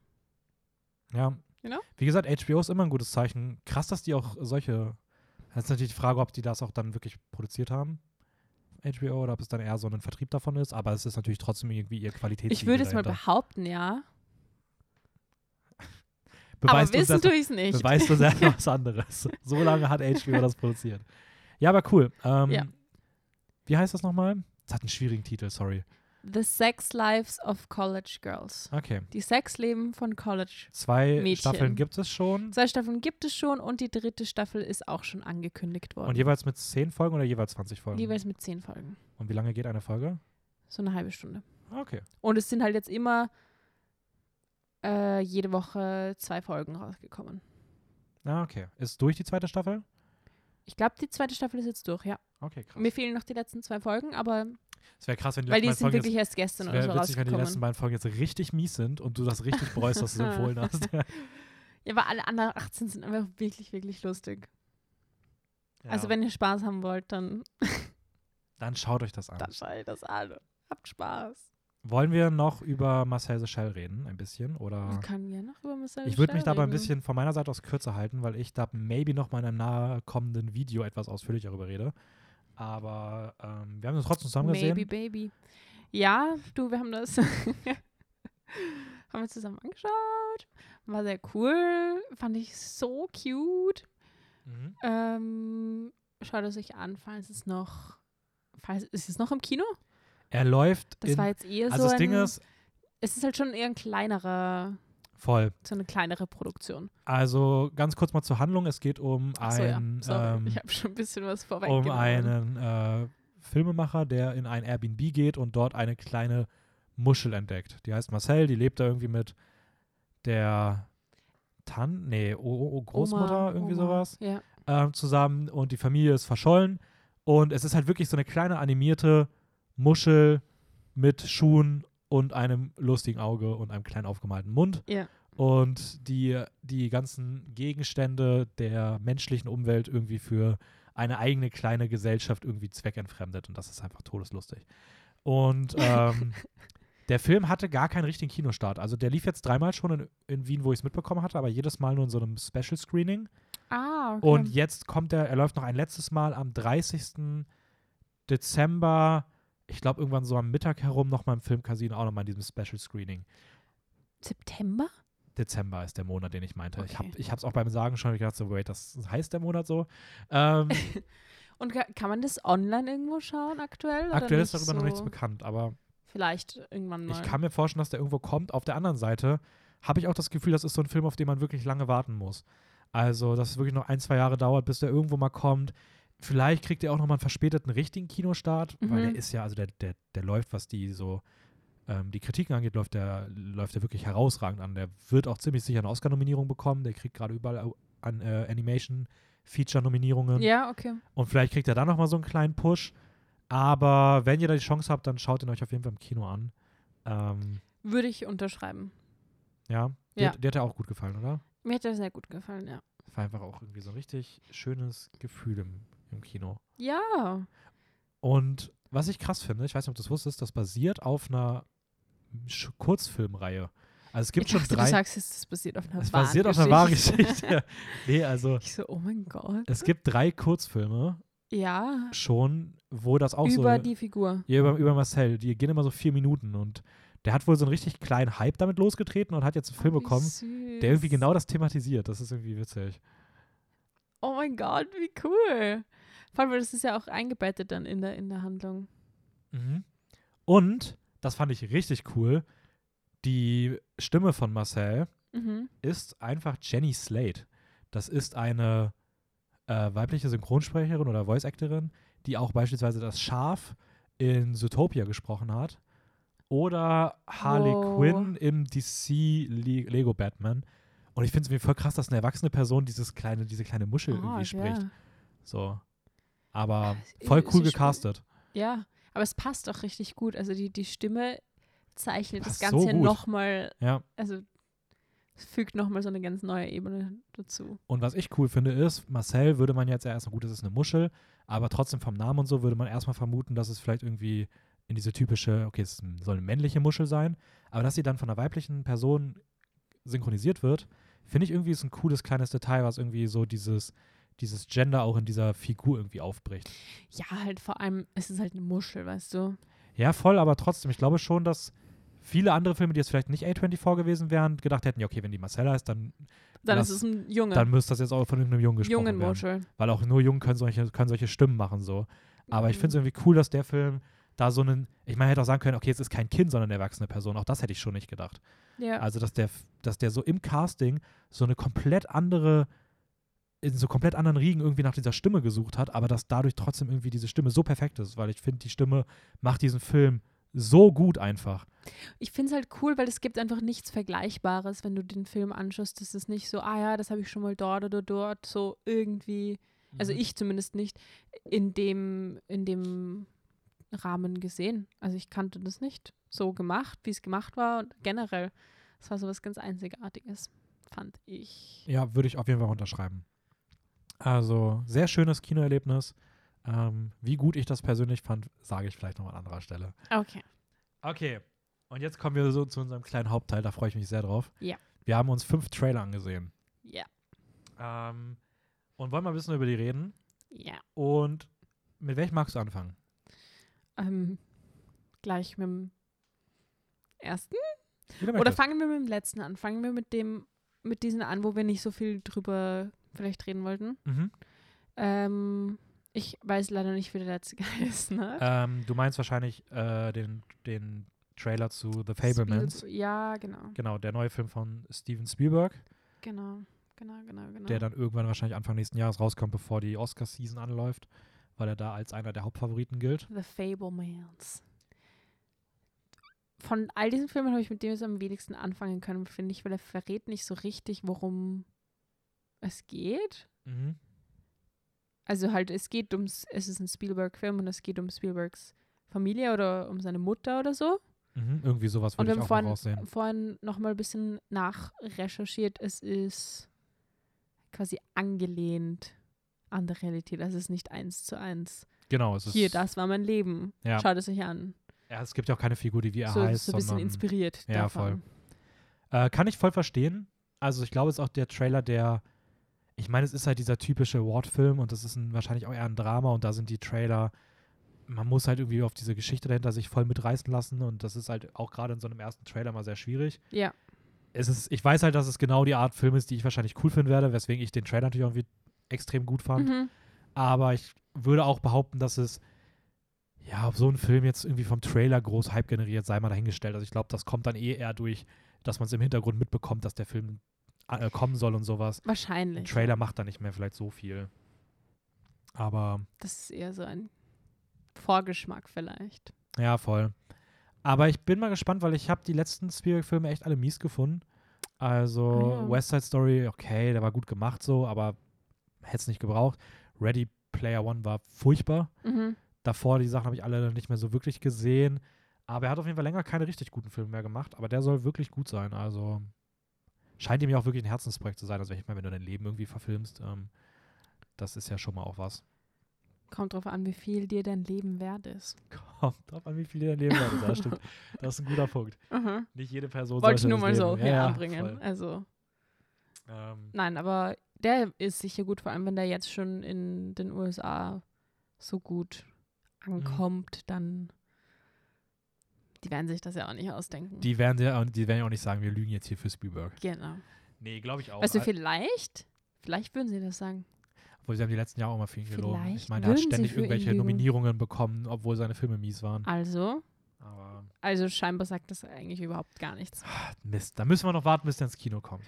Ja. You know? Wie gesagt, HBO ist immer ein gutes Zeichen. Krass, dass die auch solche. Das ist natürlich die Frage, ob die das auch dann wirklich produziert haben. HBO oder ob es dann eher so ein Vertrieb davon ist, aber es ist natürlich trotzdem irgendwie ihr Qualität. Ich würde es mal behaupten, ja. Aber Beweist uns, wissen tue ich es nicht. beweist uns erst was anderes. So lange hat HBO das produziert. Ja, aber cool. Ähm, Ja. Wie heißt das nochmal? Das hat einen schwierigen Titel, sorry. The Sex Lives of College Girls. Okay. Die Sexleben von College. Zwei Mädchen. Staffeln gibt es schon. Zwei Staffeln gibt es schon und die dritte Staffel ist auch schon angekündigt worden. Und jeweils mit zehn Folgen oder jeweils 20 Folgen? Jeweils mit zehn Folgen. Und wie lange geht eine Folge? So eine halbe Stunde. Okay. Und es sind halt jetzt immer äh, jede Woche zwei Folgen rausgekommen. Ah, okay. Ist durch die zweite Staffel? Ich glaube, die zweite Staffel ist jetzt durch, ja. Okay, krass. Mir fehlen noch die letzten zwei Folgen, aber Es wäre krass, wenn die weil die letzten sind beiden Folgen wirklich jetzt, erst gestern es oder so witzig, wenn die letzten rausgekommen. beiden Folgen jetzt richtig mies sind und du das richtig bereust, dass du empfohlen hast. Ja, aber alle anderen 18 sind einfach wirklich, wirklich lustig. Also Ja. wenn ihr Spaß haben wollt, dann, Dann schaut euch das an. dann schaut das an. Habt Spaß. Wollen wir noch über Marcel Sechel reden, ein bisschen? Oder Wir können gerne noch über Marcel ich würde mich Schell da aber ein bisschen von meiner Seite aus kürzer halten, weil ich da maybe noch mal in einem nahe kommenden Video etwas ausführlicher darüber rede. Aber ähm, wir haben uns trotzdem zusammen gesehen. Maybe Baby. Ja, du, wir haben das haben wir zusammen angeschaut. War sehr cool. Fand ich so cute. Mhm. Ähm, schaut es euch an, falls es noch Weiß, ist es noch im Kino? Er läuft Das in, war jetzt eher also so das ein, Ding ist, es ist halt schon eher ein kleinerer, voll. so eine kleinere Produktion. Also ganz kurz mal zur Handlung. Es geht um Ach so, ja. einen, Sorry, ähm, ich habe schon ein bisschen was um vorweggenommen. einen äh, Filmemacher, der in ein Airbnb geht und dort eine kleine Muschel entdeckt. Die heißt Marcel, die lebt da irgendwie mit der Tan, nee, o o Großmutter, Oma, irgendwie Oma. sowas, Ja. ähm, zusammen und die Familie ist verschollen. Und es ist halt wirklich so eine kleine animierte Muschel mit Schuhen und einem lustigen Auge und einem kleinen aufgemalten Mund. Ja. Und die, die ganzen Gegenstände der menschlichen Umwelt irgendwie für eine eigene kleine Gesellschaft irgendwie zweckentfremdet. Und das ist einfach todeslustig. Und ähm, der Film hatte gar keinen richtigen Kinostart. Also der lief jetzt dreimal schon in, in Wien, wo ich es mitbekommen hatte, aber jedes Mal nur in so einem Special Screening. Ah, okay. Und jetzt kommt er, er läuft noch ein letztes Mal am 30. Dezember, ich glaube irgendwann so am Mittag herum, nochmal im Filmcasino, auch nochmal in diesem Special Screening. September? Dezember ist der Monat, den ich meinte. Ich habe Okay. ich es auch beim Sagen schon gedacht, so, wait, das heißt der Monat so. Ähm, Und ka- kann man das online irgendwo schauen aktuell? aktuell ist darüber noch nichts so? bekannt, aber Vielleicht irgendwann mal. ich kann mir vorstellen, dass der irgendwo kommt. Auf der anderen Seite habe ich auch das Gefühl, das ist so ein Film, auf den man wirklich lange warten muss. Also, dass es wirklich noch ein, zwei Jahre dauert, bis der irgendwo mal kommt. Vielleicht kriegt er auch nochmal einen verspäteten richtigen Kinostart, weil Mhm. der ist ja, also der, der, der läuft, was die so ähm, die Kritiken angeht, läuft der, läuft der wirklich herausragend an. Der wird auch ziemlich sicher eine Oscar-Nominierung bekommen. Der kriegt gerade überall an äh, Animation-Feature-Nominierungen. ja, okay. Und vielleicht kriegt er dann nochmal so einen kleinen Push. Aber wenn ihr da die Chance habt, dann schaut ihn euch auf jeden Fall im Kino an. Ähm, Würde ich unterschreiben. ja, dir, Ja. Hat, dir hat er auch gut gefallen, oder? Mir hat er sehr gut gefallen, ja. War einfach auch irgendwie so ein richtig schönes Gefühl im, im Kino. Ja. Und was ich krass finde, ich weiß nicht, ob du das wusstest, das basiert auf einer Sch- Kurzfilmreihe. Also es gibt ich schon dachte, drei. Du sagst, es ist basiert auf einer es basiert auf einer wahren Geschichte. Geschichte. nee, also Ich so, oh mein Gott. es gibt drei Kurzfilme Ja. schon, wo das auch so. Über die Figur. Ja, über, über Marcel. Die gehen immer so vier Minuten und der hat wohl so einen richtig kleinen Hype damit losgetreten und hat jetzt einen Film Oh, bekommen, süß. der irgendwie genau das thematisiert. Das ist irgendwie witzig. Oh mein Gott, wie cool. Vor allem, weil das ist ja auch eingebettet dann in der, in der Handlung. Mhm. Und, das fand ich richtig cool, die Stimme von Marcel Mhm. ist einfach Jenny Slate. Das ist eine äh, weibliche Synchronsprecherin oder Voice-Actorin, die auch beispielsweise das Schaf in Zootopia gesprochen hat. Oder Harley Wow. Quinn im DC Le Lego Batman. Und ich finde es irgendwie voll krass, dass eine erwachsene Person dieses kleine, diese kleine Muschel irgendwie Ah, spricht. ja. So. Aber voll cool gecastet. ja, aber es passt auch richtig gut. Also die, die Stimme zeichnet Passt das so Ganze gut. nochmal, Ja. also es fügt nochmal so eine ganz neue Ebene dazu. Und was ich cool finde, ist, Marcel würde man jetzt erstmal, gut, das ist eine Muschel, aber trotzdem vom Namen und so würde man erstmal vermuten, dass es vielleicht irgendwie in diese typische, okay, es soll eine männliche Muschel sein, aber dass sie dann von einer weiblichen Person synchronisiert wird, finde ich irgendwie ist ein cooles kleines Detail, was irgendwie so dieses, dieses Gender auch in dieser Figur irgendwie aufbricht. Ja, halt vor allem, es ist halt eine Muschel, weißt du. Ja, voll, aber trotzdem, ich glaube schon, dass viele andere Filme, die jetzt vielleicht nicht A24 gewesen wären, gedacht hätten, ja, okay, wenn die Marcel heißt, dann, Dann Lass- ist es ein Junge. dann müsste das jetzt auch von irgendeinem Jungen gesprochen Jungen werden. Muschel. Weil auch nur Jungen können solche, können solche Stimmen machen so. Aber ich Mhm. finde es irgendwie cool, dass der Film da so einen, ich meine, hätte auch sagen können, okay, es ist kein Kind, sondern eine erwachsene Person. Auch das hätte ich schon nicht gedacht. Ja. Also, dass der, dass der so im Casting so eine komplett andere, in so komplett anderen Riegen irgendwie nach dieser Stimme gesucht hat, aber dass dadurch trotzdem irgendwie diese Stimme so perfekt ist, weil ich finde, die Stimme macht diesen Film so gut einfach. Ich finde es halt cool, weil es gibt einfach nichts Vergleichbares, wenn du den Film anschaust. Das ist nicht so, ah ja, das habe ich schon mal dort oder dort so irgendwie, also Mhm. ich zumindest nicht, in dem, in dem Rahmen gesehen. Also ich kannte das nicht so gemacht, wie es gemacht war und generell. Es war so was ganz Einzigartiges, fand ich. Ja, würde ich auf jeden Fall unterschreiben. Also, sehr schönes Kinoerlebnis. Ähm, wie gut ich das persönlich fand, sage ich vielleicht noch an anderer Stelle. Okay. Okay, und jetzt kommen wir so zu unserem kleinen Hauptteil, da freue ich mich sehr drauf. Ja. Wir haben uns fünf Trailer angesehen. Ja. Ähm, und wollen mal ein bisschen über die reden. Ja. Und mit welchem magst du anfangen? Ähm, gleich mit dem ersten? Oder fangen wir mit dem letzten an? Fangen wir mit dem, mit diesen an, wo wir nicht so viel drüber vielleicht reden wollten. Mhm. Ähm, Ich weiß leider nicht, wie der letzte ist, ne? Ähm, du meinst wahrscheinlich äh, den, den Trailer zu The Fablemans. Spiel- Ja, genau. Genau, der neue Film von Steven Spielberg, Genau. Genau, genau, genau. der dann irgendwann wahrscheinlich Anfang nächsten Jahres rauskommt, bevor die Oscar-Season anläuft, weil er da als einer der Hauptfavoriten gilt. The Fablemans. Von all diesen Filmen habe ich mit dem jetzt am wenigsten anfangen können, finde ich, weil er verrät nicht so richtig, worum es geht. Mhm. Also halt, es geht ums, es ist ein Spielberg-Film und es geht um Spielbergs Familie oder um seine Mutter oder so. Mhm. Irgendwie sowas würde wir ich auch vorhin, raussehen. vorhin nochmal ein bisschen nachrecherchiert. Es ist quasi angelehnt an der Realität. Das ist nicht eins zu eins. Genau, es ist. Hier, das war mein Leben. Ja. Schaut es euch an. Ja, es gibt ja auch keine Figur, die wie er so, heißt, so ein bisschen sondern inspiriert Ja, davon. Äh, kann ich voll verstehen. Also ich glaube, es ist auch der Trailer, der, ich meine, es ist halt dieser typische Award-Film und das ist ein, wahrscheinlich auch eher ein Drama und da sind die Trailer, man muss halt irgendwie auf diese Geschichte dahinter sich voll mitreißen lassen und das ist halt auch gerade in so einem ersten Trailer mal sehr schwierig. Ja, Es ist, ich weiß halt, dass es genau die Art Film ist, die ich wahrscheinlich cool finden werde, weswegen ich den Trailer natürlich irgendwie extrem gut fand. mhm. Aber ich würde auch behaupten, dass es, ja, ob so ein Film jetzt irgendwie vom Trailer groß Hype generiert, sei mal dahingestellt. Also ich glaube, das kommt dann eh eher durch, dass man es im Hintergrund mitbekommt, dass der Film äh, kommen soll und sowas. Ein wahrscheinlich. Trailer macht da nicht mehr vielleicht so viel. Aber Das ist eher so ein Vorgeschmack vielleicht. ja, voll. Aber ich bin mal gespannt, weil ich habe die letzten Spielberg-Filme echt alle mies gefunden. Also Ah, ja. West Side Story, okay, der war gut gemacht so, aber hätte es nicht gebraucht. Ready Player One war furchtbar. Mhm. Davor, die Sachen habe ich alle nicht mehr so wirklich gesehen. Aber er hat auf jeden Fall länger keine richtig guten Filme mehr gemacht. Aber der soll wirklich gut sein. Also scheint ihm ja auch wirklich ein Herzensprojekt zu sein. Also ich meine, wenn du dein Leben irgendwie verfilmst, ähm, das ist ja schon mal auch was. Kommt drauf an, wie viel dir dein Leben wert ist. Kommt drauf an, wie viel dein Leben hat. Das stimmt. Das ist ein guter Punkt. Mhm. Nicht jede Person Wollte ich nur mal so hier ja, ja, anbringen. voll. Also, Ähm, nein, aber der ist sicher gut, vor allem wenn der jetzt schon in den USA so gut Mhm. ankommt, dann die werden sich das ja auch nicht ausdenken. die, werden ja, die werden ja auch nicht sagen, wir lügen jetzt hier für Spielberg. genau. Nee, glaube ich auch. Weißt du, vielleicht, vielleicht würden sie das sagen. Obwohl sie haben die letzten Jahre auch mal für ihn gelogen. Ich Vielleicht meine, der hat ständig irgendwelche. Nominierungen bekommen, obwohl seine Filme mies waren. Also, Aber also scheinbar sagt das eigentlich überhaupt gar nichts. Mist, da müssen wir noch warten, bis der ins Kino kommt.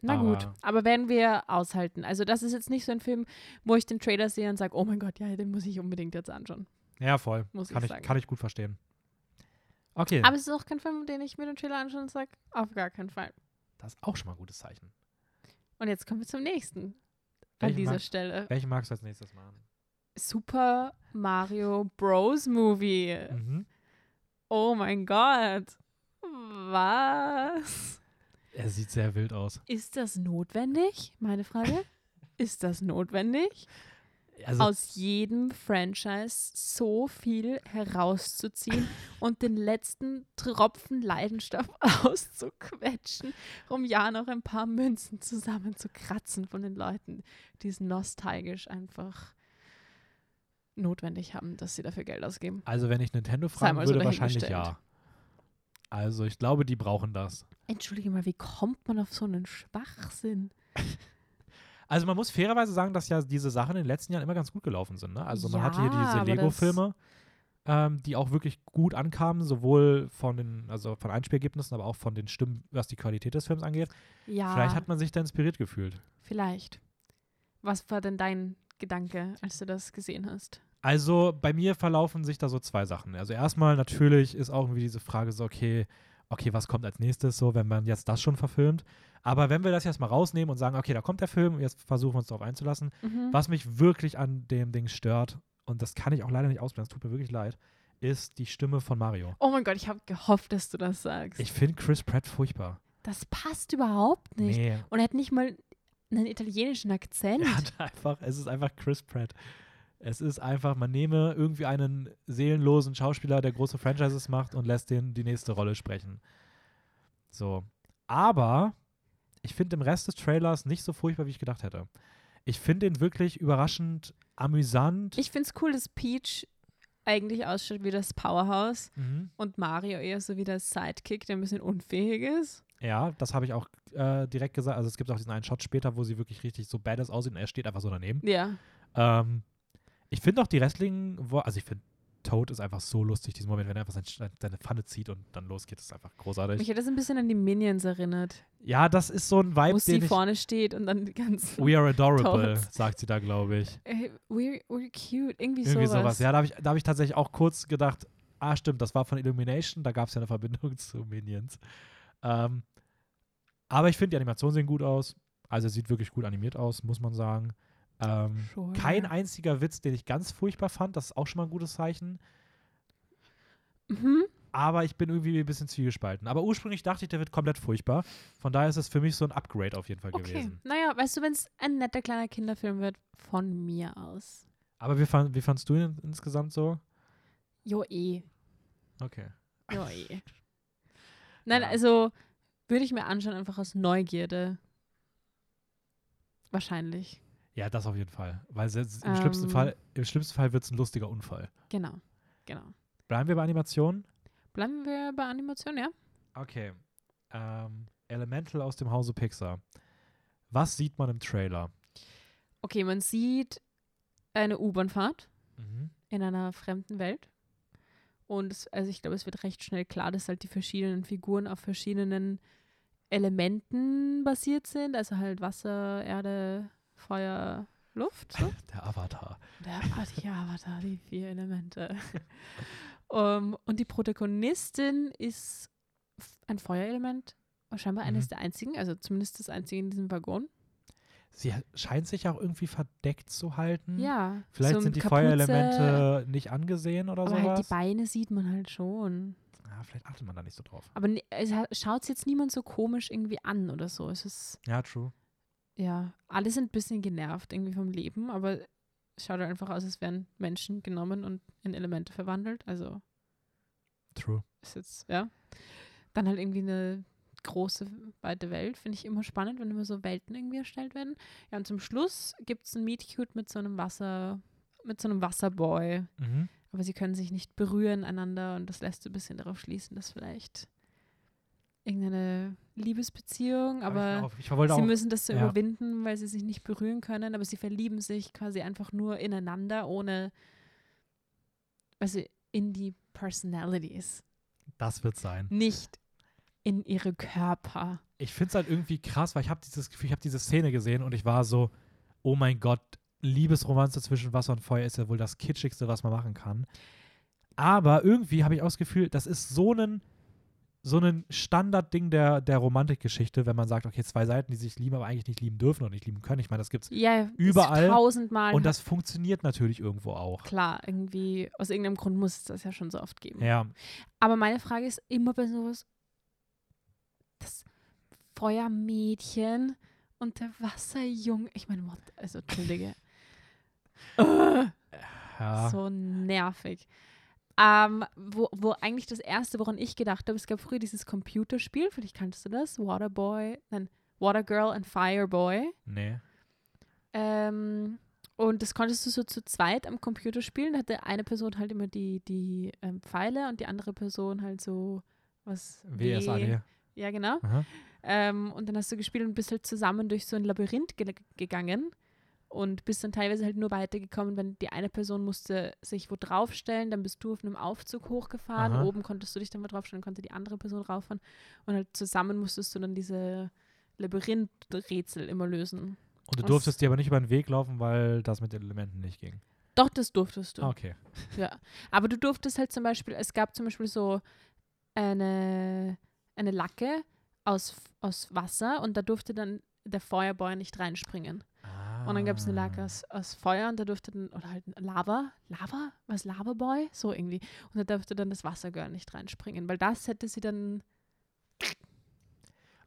Na gut, Aber- aber werden wir aushalten. Also das ist jetzt nicht so ein Film, wo ich den Trailer sehe und sage, oh mein Gott, ja, den muss ich unbedingt jetzt anschauen. Ja, voll. Muss kann, ich ich, kann ich gut verstehen. Okay, Aber es ist auch kein Film, den ich mir den Trailer anschaue und sage, auf gar keinen Fall. das ist auch schon mal ein gutes Zeichen. Und jetzt kommen wir zum nächsten an Welchen, dieser mag, Stelle. welchen magst du als nächstes machen? Super Mario Bros. Movie. Mhm. Oh mein Gott. Was? Er sieht sehr wild aus. Ist das notwendig? Meine Frage. Ist das notwendig? Also, aus jedem Franchise so viel herauszuziehen und den letzten Tropfen Leidenschaft auszuquetschen, um ja noch ein paar Münzen zusammenzukratzen von den Leuten, die es nostalgisch einfach notwendig haben, dass sie dafür Geld ausgeben. also, wenn ich Nintendo fragen so würde, wahrscheinlich ja. Also, ich glaube, die brauchen das. Entschuldige mal, wie kommt man auf so einen Schwachsinn? Also, man muss fairerweise sagen, dass ja diese Sachen in den letzten Jahren immer ganz gut gelaufen sind. Ne? Also, man hatte hier Ja, diese Lego-Filme, ähm, die auch wirklich gut ankamen, sowohl von den, also von Einspielergebnissen, aber auch von den Stimmen, was die Qualität des Films angeht. Ja, Vielleicht hat man sich da inspiriert gefühlt. vielleicht. Was war denn dein Gedanke, als du das gesehen hast? Also bei mir verlaufen sich da so zwei Sachen. Also erstmal natürlich ist auch irgendwie diese Frage so, okay, okay, was kommt als nächstes so, wenn man jetzt das schon verfilmt. Aber wenn wir das jetzt mal rausnehmen und sagen, okay, da kommt der Film, jetzt versuchen wir uns darauf einzulassen. Mhm. Was mich wirklich an dem Ding stört, und das kann ich auch leider nicht ausblenden, es tut mir wirklich leid, ist die Stimme von Mario. Oh mein Gott, ich habe gehofft, dass du das sagst. Ich finde Chris Pratt furchtbar. das passt überhaupt nicht. Nee, Und er hat nicht mal einen italienischen Akzent. er hat einfach, es ist einfach Chris Pratt. Es ist einfach, man nehme irgendwie einen seelenlosen Schauspieler, der große Franchises macht und lässt den die nächste Rolle sprechen. So. Aber ich finde den Rest des Trailers nicht so furchtbar, wie ich gedacht hätte. Ich finde ihn wirklich überraschend amüsant. Ich finde es cool, dass Peach eigentlich ausschaut wie das Powerhouse mhm. und Mario eher so wie der Sidekick, der ein bisschen unfähig ist. Ja, das habe ich auch äh, direkt gesagt. Also es gibt auch diesen einen Shot später, wo sie wirklich richtig so badass aussieht und er steht einfach so daneben. Ja. Ähm, Ich finde auch die restlichen, Wo- also ich finde Toad ist einfach so lustig, diesen Moment, wenn er einfach sein, seine Pfanne zieht und dann losgeht, das ist einfach großartig. Mich hat das ein bisschen an die Minions erinnert, ja, das ist so ein wo Vibe, sie den ich. vorne steht und dann die ganzen. We are adorable, Toads. sagt sie da, glaube ich. Äh, we're, we're cute, irgendwie, Irgendwie sowas. sowas. Ja, da habe ich, da hab ich tatsächlich auch kurz gedacht, ah, stimmt, das war von Illumination, da gab es ja eine Verbindung zu Minions. Ähm, aber ich finde, die Animationen sehen gut aus. Also es sieht wirklich gut animiert aus, muss man sagen. Ähm, Sure. kein einziger Witz, den ich ganz furchtbar fand. Das ist auch schon mal ein gutes Zeichen. Mhm. Aber ich bin irgendwie ein bisschen zwiegespalten. Aber ursprünglich dachte ich, der wird komplett furchtbar. Von daher ist es für mich so ein Upgrade auf jeden Fall Okay. gewesen. Naja, weißt du, wenn es ein netter kleiner Kinderfilm wird, von mir aus. Aber wie, fand, wie fandst du ihn insgesamt so? Jo, eh. Okay. Jo, eh. Nein, Ja. also würde ich mir anschauen, einfach aus Neugierde. Wahrscheinlich. Ja, das auf jeden Fall. Weil se- im, schlimmsten Ähm. Fall, im schlimmsten Fall wird es ein lustiger Unfall. Genau. Genau. Bleiben wir bei Animationen? Bleiben wir bei Animation, ja? Okay. Ähm, Elemental aus dem Hause Pixar. Was sieht man im Trailer? Okay, man sieht eine U-Bahn-Fahrt Mhm. in einer fremden Welt. Und es, also ich glaube, es wird recht schnell klar, dass halt die verschiedenen Figuren auf verschiedenen Elementen basiert sind. Also halt Wasser, Erde, Feuer, Luft. So. Der Avatar. Der ah, die Avatar, die vier Elemente. um, und die Protagonistin ist ein Feuerelement. Scheinbar eines Mhm. der einzigen, also zumindest das einzige in diesem Waggon. Sie scheint sich auch irgendwie verdeckt zu halten. Ja. Vielleicht so sind die Kapuze, Feuerelemente nicht angesehen oder Aber sowas. halt die Beine sieht man halt schon. ja, vielleicht achtet man da nicht so drauf. Aber es schaut jetzt niemand so komisch irgendwie an oder so. Es ist, Ja, true. Ja, alle sind ein bisschen genervt irgendwie vom Leben, aber es schaut halt einfach aus, als wären Menschen genommen und in Elemente verwandelt. Also True. ist jetzt, ja. Dann halt irgendwie eine große, weite Welt. Finde ich immer spannend, wenn immer so Welten irgendwie erstellt werden. Ja, und zum Schluss gibt es ein Meet Cute mit so einem Wasser, mit so einem Wasserboy. Mhm. Aber sie können sich nicht berühren einander und das lässt so ein bisschen darauf schließen, dass vielleicht irgendeine Liebesbeziehung, aber ich, ich sie auch, müssen das so ja. überwinden, weil sie sich nicht berühren können, aber sie verlieben sich quasi einfach nur ineinander, ohne, also in die Personalities, das wird sein. nicht in ihre Körper. Ich finde es halt irgendwie krass, weil ich habe dieses Gefühl, ich habe diese Szene gesehen und ich war so, oh mein Gott, Liebesromanze zwischen Wasser und Feuer ist ja wohl das kitschigste, was man machen kann. Aber irgendwie habe ich auch das Gefühl, das ist so ein so ein Standardding der, der Romantikgeschichte, wenn man sagt, okay, zwei Seiten, die sich lieben, aber eigentlich nicht lieben dürfen und nicht lieben können. Ich meine, das gibt's Ja, ist Überall. tausendmal. und das funktioniert natürlich irgendwo auch. klar, irgendwie, aus irgendeinem Grund muss es das ja schon so oft geben. Ja, Aber meine Frage ist immer bei sowas, das Feuermädchen und der Wasserjunge. Ich meine, also entschuldige. Ugh, ja. So nervig. Ähm, wo, wo eigentlich das erste, woran ich gedacht habe, es gab früher dieses Computerspiel, vielleicht kanntest du das, Waterboy, nein, Watergirl and Fireboy. nee. Ähm, und das konntest du so zu zweit am Computer spielen. Da hatte eine Person halt immer die, die ähm, Pfeile und die andere Person halt so was. WSAD. Ja, genau. Ähm, und dann hast du gespielt und bist halt zusammen durch so ein Labyrinth ge gegangen und bist dann teilweise halt nur weitergekommen, wenn die eine Person musste sich wo draufstellen, dann bist du auf einem Aufzug hochgefahren, Aha. oben konntest du dich dann wo draufstellen, konnte die andere Person rauffahren und halt zusammen musstest du dann diese Labyrinth-Rätsel immer lösen. Und du Was- durftest dir aber nicht über den Weg laufen, weil das mit den Elementen nicht ging. Doch, das durftest du. Ah, Okay. Ja. Aber du durftest halt zum Beispiel, es gab zum Beispiel so eine, eine Lacke aus, aus Wasser und da durfte dann der Feuerboy nicht reinspringen. Und dann gab es eine Ah. aus, aus Feuer und da durfte dann, oder halt Lava, Lava? Was Lavaboy? So irgendwie. Und da durfte dann das Wassergirl nicht reinspringen, weil das hätte sie dann.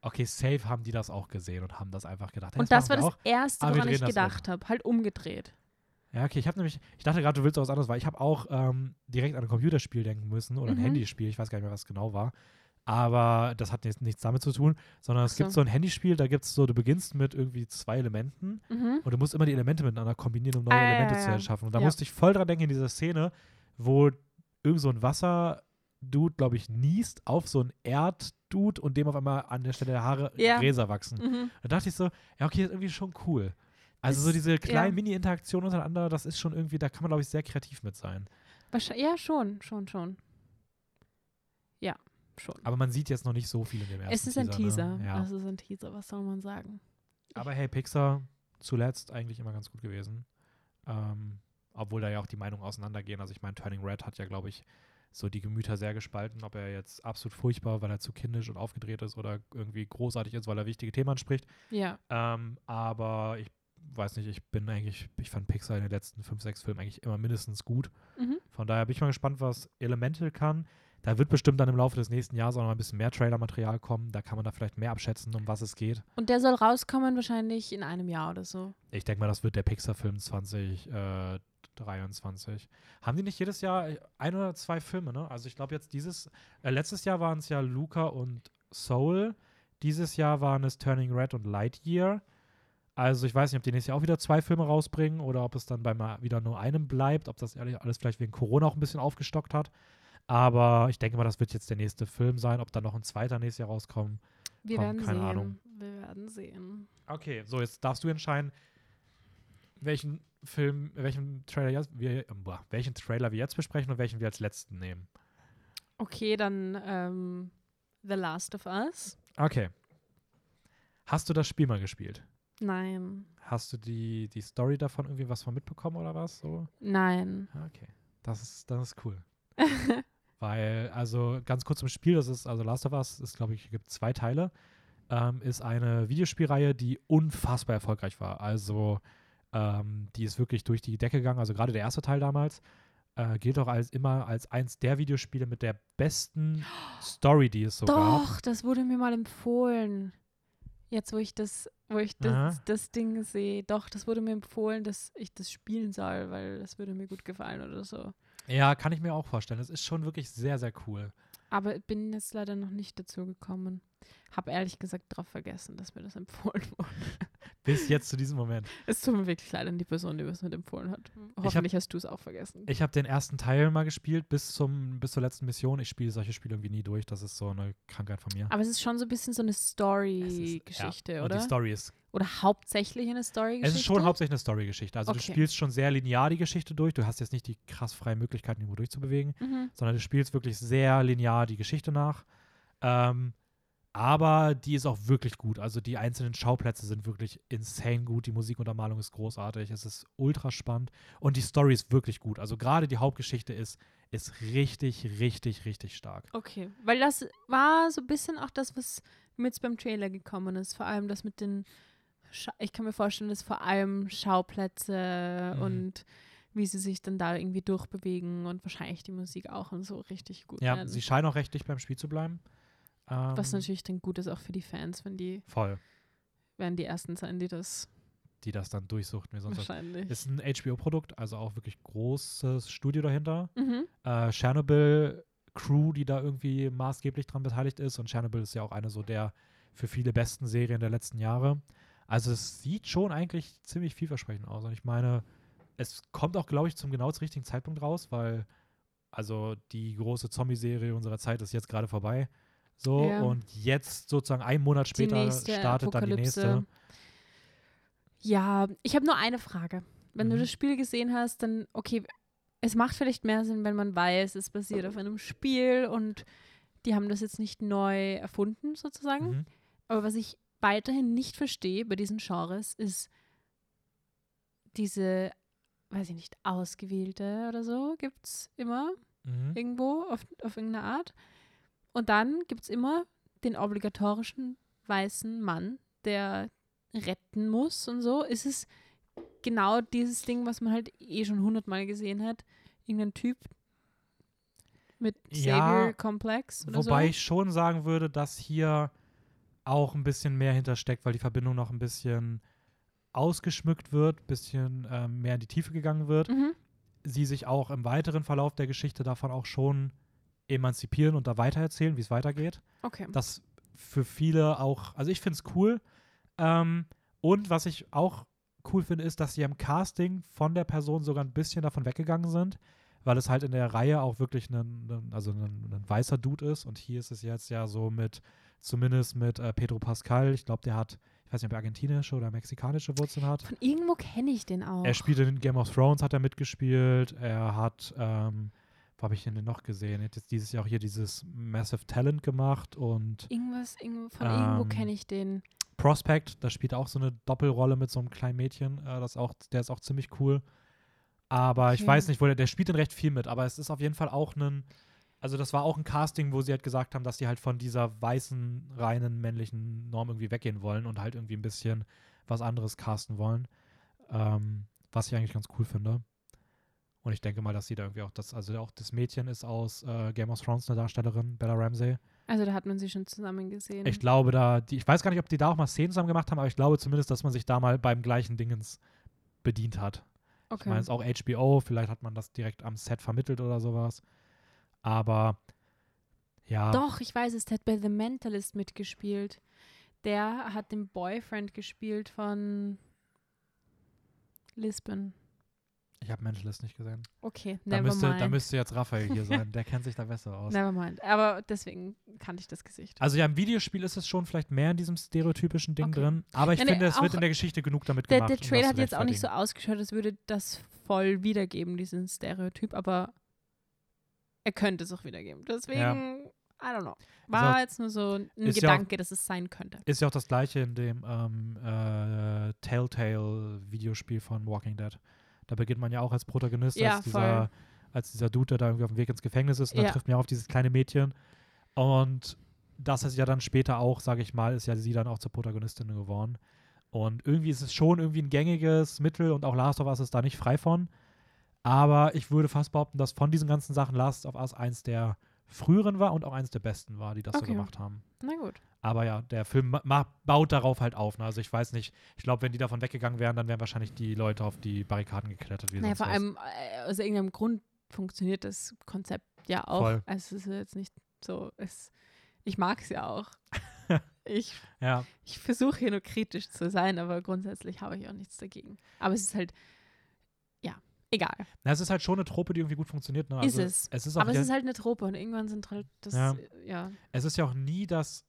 Okay, safe haben die das auch gesehen und haben das einfach gedacht. hey, Und das machen war das auch. Erste, wir woran ich das um. gedacht habe. Halt umgedreht. Ja, okay, ich habe nämlich, ich dachte gerade, du willst was anderes, weil ich habe auch ähm, direkt an ein Computerspiel denken müssen oder ein Mhm. Handyspiel, ich weiß gar nicht mehr, was genau war. Aber das hat jetzt nichts damit zu tun, sondern es Ach gibt so. so ein Handyspiel, da gibt es so, du beginnst mit irgendwie zwei Elementen Mhm. und du musst immer die Elemente miteinander kombinieren, um neue Ah, Elemente ja, zu ja. erschaffen. Und da Ja. musste ich voll dran denken in dieser Szene, wo irgend so ein Wasser-Dude, glaube ich, niest auf so ein Erd-Dude und dem auf einmal an der Stelle der Haare. Gräser wachsen. Mhm. Da dachte ich so, ja, okay, das ist irgendwie schon cool. Also so Ist- diese kleinen. Mini-Interaktionen untereinander, das ist schon irgendwie, da kann man, glaube ich, sehr kreativ mit sein. Ja, schon, schon, schon. Ja, schon. Aber man sieht jetzt noch nicht so viel in dem ersten Es ist ein Teaser. Ne? Ja. Es ist ein Teaser, was soll man sagen? Aber hey, Pixar zuletzt eigentlich immer ganz gut gewesen. Ähm, obwohl da ja auch die Meinungen auseinandergehen. Also ich meine, Turning Red hat ja, glaube ich, so die Gemüter sehr gespalten, ob er jetzt absolut furchtbar, weil er zu kindisch und aufgedreht ist oder irgendwie großartig ist, weil er wichtige Themen anspricht. Ja. Ähm, aber ich weiß nicht, ich bin eigentlich, ich fand Pixar in den letzten fünf, sechs Filmen eigentlich immer mindestens gut. Mhm. Von daher bin ich mal gespannt, was Elemental kann. Da wird bestimmt dann im Laufe des nächsten Jahres auch noch ein bisschen mehr Trailermaterial kommen. Da kann man da vielleicht mehr abschätzen, um was es geht. Und der soll rauskommen wahrscheinlich in einem Jahr oder so. Ich denke mal, das wird der Pixar-Film 2023. Haben die nicht jedes Jahr ein oder zwei Filme, ne? Also ich glaube jetzt dieses, äh, letztes Jahr waren es ja Luca und Soul. Dieses Jahr waren es Turning Red und Lightyear. Also ich weiß nicht, ob die nächstes Jahr auch wieder zwei Filme rausbringen oder ob es dann bei mal wieder nur einem bleibt, ob das ehrlich alles vielleicht wegen Corona auch ein bisschen aufgestockt hat. Aber ich denke mal, das wird jetzt der nächste Film sein. Ob dann noch ein zweiter nächstes Jahr rauskommt. Wir Komm, werden keine sehen. Ahnung. Wir werden sehen. Okay, so jetzt darfst du entscheiden, welchen Film, welchen Trailer jetzt, wir, boah, welchen Trailer wir jetzt besprechen und welchen wir als letzten nehmen. Okay, dann ähm, The Last of Us. Okay. Hast du das Spiel mal gespielt? Nein. Hast du die, die Story davon irgendwie was von mitbekommen oder was? So? Nein. Ah, Okay. Das ist, das ist cool. Weil, also ganz kurz zum Spiel, das ist, also Last of Us ist, glaube ich, gibt zwei Teile. Ähm, ist eine Videospielreihe, die unfassbar erfolgreich war. Also, ähm, die ist wirklich durch die Decke gegangen. Also gerade der erste Teil damals äh, gilt auch als immer als eins der Videospiele mit der besten Story, die es so gab. Doch, das wurde mir mal empfohlen. Jetzt, wo ich das, wo ich Aha. das, das Ding sehe, doch, das wurde mir empfohlen, dass ich das spielen soll, weil das würde mir gut gefallen oder so. Ja, kann ich mir auch vorstellen. Es ist schon wirklich sehr, sehr cool. Aber ich bin jetzt leider noch nicht dazu gekommen. Hab ehrlich gesagt drauf vergessen, dass mir das empfohlen wurde. Bis jetzt zu diesem Moment. Es tut mir wirklich leid an die Person, die mir es mit empfohlen hat. Hoffentlich hast du es auch vergessen. Ich habe den ersten Teil mal gespielt bis, zum, bis zur letzten Mission. Ich spiele solche Spiele irgendwie nie durch. Das ist so eine Krankheit von mir. Aber es ist schon so ein bisschen so eine Es ist- Story-Geschichte, ja, Und oder? die Story ist Oder hauptsächlich eine Story-Geschichte? Es ist schon hauptsächlich eine Story-Geschichte. Also du Okay. spielst schon sehr linear die Geschichte durch. Du hast jetzt nicht die krass freien Möglichkeiten, irgendwo durchzubewegen, Mhm. sondern du spielst wirklich sehr linear die Geschichte nach. Ähm, aber die ist auch wirklich gut. Also die einzelnen Schauplätze sind wirklich insane gut. Die Musikuntermalung ist großartig. Es ist ultra spannend. Und die Story ist wirklich gut. Also gerade die Hauptgeschichte ist, ist richtig, richtig, richtig stark. Okay, weil das war so ein bisschen auch das, was mir jetzt beim Trailer gekommen ist. Vor allem das mit den, Scha ich kann mir vorstellen, dass vor allem Schauplätze Mhm. und wie sie sich dann da irgendwie durchbewegen und wahrscheinlich die Musik auch und so richtig gut Ja, werden. sie scheinen auch recht dicht beim Spiel zu bleiben. Ähm, Was natürlich dann gut ist auch für die Fans, wenn die Voll. werden die ersten sein, die das Die das dann durchsuchten wie wahrscheinlich. Ist ein HBO-Produkt, also auch wirklich großes Studio dahinter. mhm. Äh, Chernobyl Crew, die da irgendwie maßgeblich dran beteiligt ist. Und Chernobyl ist ja auch eine so der für viele besten Serien der letzten Jahre. Also es sieht schon eigentlich ziemlich vielversprechend aus. Und ich meine, es kommt auch, glaube ich, zum genau richtigen Zeitpunkt raus, weil also die große Zombie-Serie unserer Zeit ist jetzt gerade vorbei. So, Ja. und jetzt sozusagen einen Monat später startet dann die nächste. Apokalypse. Ja, ich habe nur eine Frage. Wenn du Mhm. das Spiel gesehen hast, dann, okay, es macht vielleicht mehr Sinn, wenn man weiß, es basiert auf einem Spiel und die haben das jetzt nicht neu erfunden, sozusagen. Mhm. Aber was ich weiterhin nicht verstehe bei diesen Genres, ist diese, weiß ich nicht, ausgewählte oder so, gibt es immer Mhm. irgendwo auf, auf irgendeine Art. Und dann gibt es immer den obligatorischen weißen Mann, der retten muss und so. Ist es genau dieses Ding, was man halt eh schon hundertmal gesehen hat? Irgendein Typ mit Ja, Savior-Komplex oder Wobei so? ich schon sagen würde, dass hier auch ein bisschen mehr hintersteckt, weil die Verbindung noch ein bisschen ausgeschmückt wird, ein bisschen ähm, mehr in die Tiefe gegangen wird. Mhm. Sie sich auch im weiteren Verlauf der Geschichte davon auch schon emanzipieren und da weitererzählen, wie es weitergeht. Okay. Das für viele auch, also ich finde es cool. Ähm, und was ich auch cool finde, ist, dass sie am Casting von der Person sogar ein bisschen davon weggegangen sind, weil es halt in der Reihe auch wirklich ein, also ein, weißer Dude ist. Und hier ist es jetzt ja so mit, zumindest mit äh, Pedro Pascal. Ich glaube, der hat, ich ich weiß nicht, ob er argentinische oder mexikanische Wurzeln hat. Von irgendwo kenne ich den auch. Er spielt in Game of Thrones, hat er mitgespielt. Er hat, ähm, wo habe ich denn noch gesehen? Er hat jetzt dieses Jahr auch hier dieses Massive Talent gemacht und Irgendwas, irgendwo, von irgendwo Ähm, kenne ich den. Prospect, da spielt auch so eine Doppelrolle mit so einem kleinen Mädchen. Äh, das auch, der ist auch ziemlich cool. Aber ich Okay. weiß nicht, wo der, der spielt in recht viel mit. Aber es ist auf jeden Fall auch ein, also das war auch ein Casting, wo sie halt gesagt haben, dass die halt von dieser weißen, reinen, männlichen Norm irgendwie weggehen wollen und halt irgendwie ein bisschen was anderes casten wollen. Ähm, was ich eigentlich ganz cool finde. Und ich denke mal, dass sie da irgendwie auch das, also auch das Mädchen ist aus äh, Game of Thrones eine Darstellerin, Bella Ramsey. Also da hat man sie schon zusammen gesehen. Ich glaube, da, die, ich weiß gar nicht, ob die da auch mal Szenen zusammen gemacht haben, aber ich glaube zumindest, dass man sich da mal beim gleichen Dingens bedient hat. Ich okay. meine, es ist auch HBO, vielleicht hat man das direkt am Set vermittelt oder sowas. Aber ja, Doch, ich weiß es, der hat bei The Mentalist mitgespielt. Der hat den Boyfriend gespielt von Lisbon. Ich habe Mentalist nicht gesehen. Okay, Da never müsste, mind. da müsste jetzt Raphael hier sein, der kennt sich da besser aus. never mind. Aber deswegen kannte ich das Gesicht. Also ja, im Videospiel ist es schon vielleicht mehr in diesem stereotypischen Ding Okay. drin, aber ich nee, finde, es wird in der Geschichte genug damit Der, gemacht. der Trailer hat jetzt auch nicht so ausgeschaut, als würde das voll wiedergeben, diesen Stereotyp, aber er könnte es auch wiedergeben. Deswegen, I don't know. War auch- jetzt nur so ein ist ja auch- Gedanke, dass es sein könnte. Ist ja auch das gleiche in dem ähm, äh, Telltale-Videospiel von Walking Dead. Da beginnt man ja auch als Protagonist, Ja, als, dieser, als dieser Dude, der da irgendwie auf dem Weg ins Gefängnis ist. Und dann Ja. trifft man ja auf dieses kleine Mädchen. Und das ist ja dann später auch, sage ich mal, ist ja sie dann auch zur Protagonistin geworden. Und irgendwie ist es schon irgendwie ein gängiges Mittel und auch Last of Us ist da nicht frei von. Aber ich würde fast behaupten, dass von diesen ganzen Sachen Last of Us eins der früheren war und auch eins der besten war, die das so Okay. gemacht haben. Na gut. Aber ja, der Film baut darauf halt auf. Ne? Also ich weiß nicht, ich glaube, wenn die davon weggegangen wären, dann wären wahrscheinlich die Leute auf die Barrikaden geklettert. Wie Naja, vor allem äh, aus irgendeinem Grund funktioniert das Konzept ja auch. Voll. Also es ist jetzt nicht so, es, ich mag es ja auch. ich Ja, ich versuche hier nur kritisch zu sein, aber grundsätzlich habe ich auch nichts dagegen. Aber es ist halt, egal. Na, es ist halt schon eine Trope, die irgendwie gut funktioniert. Ne? Ist Also es. Es ist, Aber es ist halt eine Trope und irgendwann sind halt das, Ja. ja. es ist ja auch nie das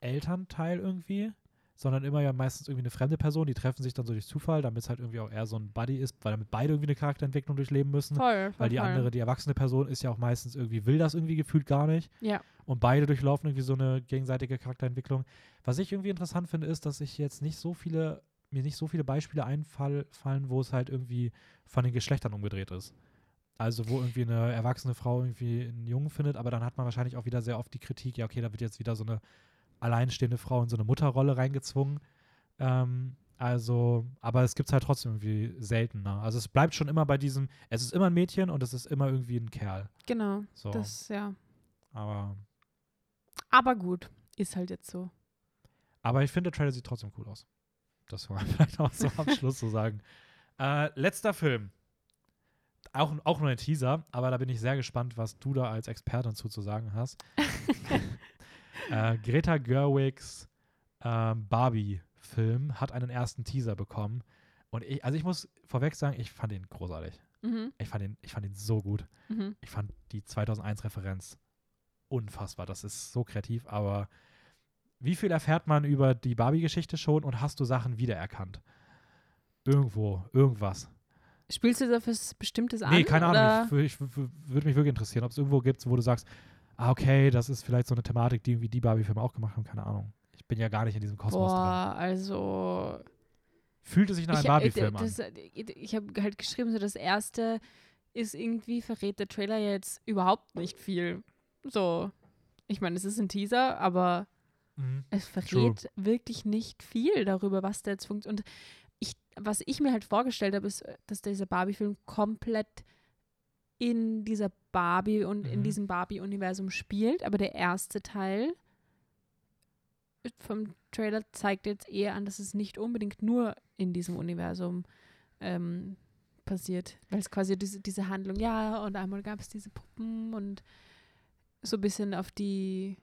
Elternteil irgendwie, sondern immer ja meistens irgendwie eine fremde Person. Die treffen sich dann so durch Zufall, damit es halt irgendwie auch eher so ein Buddy ist, weil damit beide irgendwie eine Charakterentwicklung durchleben müssen. voll, voll, Weil die andere, die erwachsene Person, ist ja auch meistens irgendwie, will das irgendwie gefühlt gar nicht. Ja. Und beide durchlaufen irgendwie so eine gegenseitige Charakterentwicklung. Was ich irgendwie interessant finde, ist, dass ich jetzt nicht so viele, mir nicht so viele Beispiele einfallen, wo es halt irgendwie von den Geschlechtern umgedreht ist. Also wo irgendwie eine erwachsene Frau irgendwie einen Jungen findet, aber dann hat man wahrscheinlich auch wieder sehr oft die Kritik, ja, okay, da wird jetzt wieder so eine alleinstehende Frau in so eine Mutterrolle reingezwungen. Ähm, also, aber es gibt es halt trotzdem irgendwie seltener. Also es bleibt schon immer bei diesem, es ist immer ein Mädchen und es ist immer irgendwie ein Kerl. Genau, So. das, ja. aber Aber gut, ist halt jetzt so. Aber ich finde, der Trailer sieht trotzdem cool aus. Das man vielleicht auch so am Schluss so sagen. Äh, letzter Film. Auch, auch nur ein Teaser, aber da bin ich sehr gespannt, was du da als Expertin zu, zu sagen hast. äh, Greta Gerwigs ähm, Barbie-Film hat einen ersten Teaser bekommen. Und ich, also ich muss vorweg sagen, ich fand ihn großartig. Mhm, Ich fand ihn, ich fand ihn so gut. mhm. Ich fand die 2001-Referenz unfassbar. Das ist so kreativ, aber wie viel erfährt man über die Barbie-Geschichte schon und hast du Sachen wiedererkannt? Irgendwo, irgendwas. Spielst du da was Bestimmtes an? Nee, keine oder? Ahnung. Ich, ich, ich würde mich wirklich interessieren, ob es irgendwo gibt, wo du sagst, ah, okay, das ist vielleicht so eine Thematik, die irgendwie die Barbie-Filme auch gemacht haben. Keine Ahnung. Ich bin ja gar nicht in diesem Kosmos drin. Boah, also Fühlt es sich nach einem äh, Barbie-Film an? äh, ich habe halt geschrieben, so das erste ist irgendwie, verrät der Trailer jetzt überhaupt nicht viel. So, ich meine, es ist ein Teaser, aber Mhm. es verrät wirklich nicht viel darüber, was da jetzt funktioniert. Und ich, was ich mir halt vorgestellt habe, ist, dass dieser Barbie-Film komplett in dieser Barbie und in Mhm. diesem Barbie-Universum spielt, aber der erste Teil vom Trailer zeigt jetzt eher an, dass es nicht unbedingt nur in diesem Universum ähm, passiert, weil es quasi diese, diese Handlung, ja, und einmal gab es diese Puppen und so ein bisschen auf die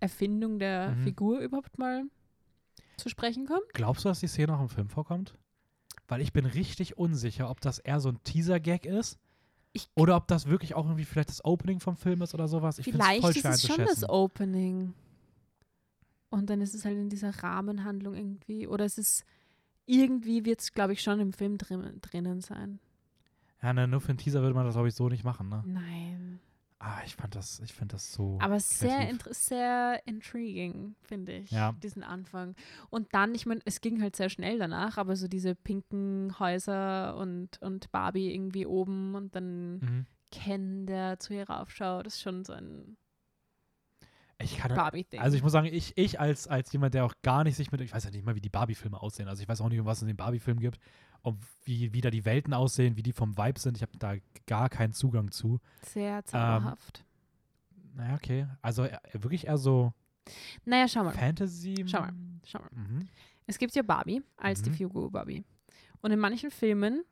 Erfindung der Mhm. Figur überhaupt mal zu sprechen kommt. Glaubst du, dass die Szene auch im Film vorkommt? Weil ich bin richtig unsicher, ob das eher so ein Teaser-Gag ist Ich- oder ob das wirklich auch irgendwie vielleicht das Opening vom Film ist oder sowas. Ich Vielleicht voll ist es schon das. Opening. Und dann ist es halt in dieser Rahmenhandlung irgendwie. Oder es ist irgendwie wird es, glaube ich, schon im Film drin, drinnen sein. Ja, ne, nur für einen Teaser würde man das, glaube ich, so nicht machen, ne? Nein. Ah, ich fand das, ich finde das so. Aber sehr, inter- sehr intriguing, finde ich, Ja. diesen Anfang. Und dann, ich meine, es ging halt sehr schnell danach, aber so diese pinken Häuser und, und Barbie irgendwie oben und dann Mhm. Ken, der zu ihr raufschaut, ist schon so ein Ich kann, Barbie-Ding. also ich muss sagen, ich, ich als, als jemand, der auch gar nicht sich mit, ich weiß ja nicht mal, wie die Barbie-Filme aussehen. Also ich weiß auch nicht, um was es in den Barbie-Filmen gibt, und wie, wie da die Welten aussehen, wie die vom Vibe sind. Ich habe da gar keinen Zugang zu. sehr zauberhaft. Naja, okay. Also äh, wirklich eher so naja, schau mal. Fantasy. Schau mal. Schau mal. Mhm. Es gibt ja Barbie als die Mhm. Figur Barbie. Und in manchen Filmen,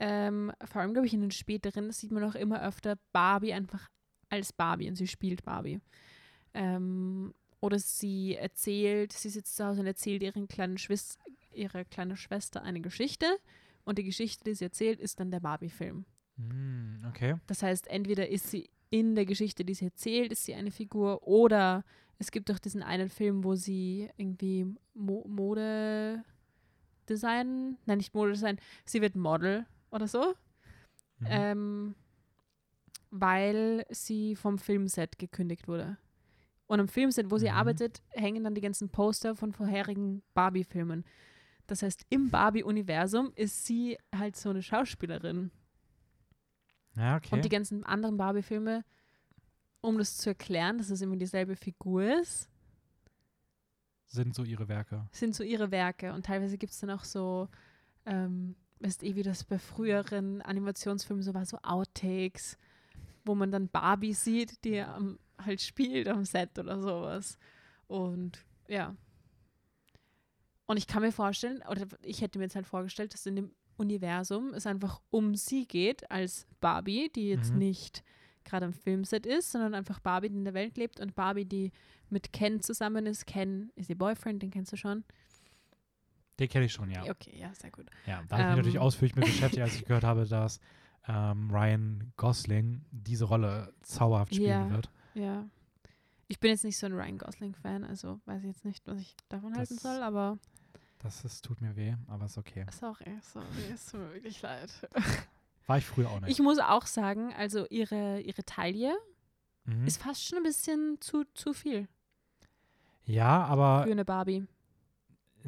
ähm, vor allem glaube ich in den späteren, sieht man auch immer öfter Barbie einfach als Barbie und sie spielt Barbie. Ähm, oder sie erzählt, sie sitzt zu Hause und erzählt ihren kleinen Schwis ihrer kleinen Schwester eine Geschichte und die Geschichte, die sie erzählt, ist dann der Barbie-Film. Mm, okay. Das heißt, entweder ist sie in der Geschichte, die sie erzählt, ist sie eine Figur oder es gibt auch diesen einen Film, wo sie irgendwie Mo Mode Design, nein, nicht Modedesign, sie wird Model oder so, Mhm. ähm, weil sie vom Filmset gekündigt wurde. Und am Filmset, wo sie Mhm. arbeitet, hängen dann die ganzen Poster von vorherigen Barbie-Filmen. Das heißt, im Barbie-Universum ist sie halt so eine Schauspielerin. ja, okay. Und die ganzen anderen Barbie-Filme, um das zu erklären, dass es immer dieselbe Figur ist, sind so ihre Werke. sind so ihre Werke. Und teilweise gibt es dann auch so, ähm, weißt eh, wie das bei früheren Animationsfilmen so war, so Outtakes, wo man dann Barbie sieht, die am, halt spielt am Set oder sowas. Und ja. Und ich kann mir vorstellen, oder ich hätte mir jetzt halt vorgestellt, dass in dem Universum es einfach um sie geht als Barbie, die jetzt Mhm. nicht gerade am Filmset ist, sondern einfach Barbie, die in der Welt lebt und Barbie, die mit Ken zusammen ist. Ken ist ihr Boyfriend, den kennst du schon. Den kenne ich schon, ja. Okay, ja, sehr gut. Ja, da habe ich mich natürlich Ähm. ausführlich mit beschäftigt, als ich gehört habe, dass ähm, Ryan Gosling diese Rolle zauberhaft spielen Ja. wird. Ja. Ich bin jetzt nicht so ein Ryan Gosling-Fan, also weiß ich jetzt nicht, was ich davon halten Das- soll, aber Das ist, tut mir weh, aber ist okay. sorry, sorry, es tut mir wirklich leid. War ich früher auch nicht. Ich muss auch sagen, also ihre, ihre Taille mhm. ist fast schon ein bisschen zu, zu viel ja, aber für eine Barbie.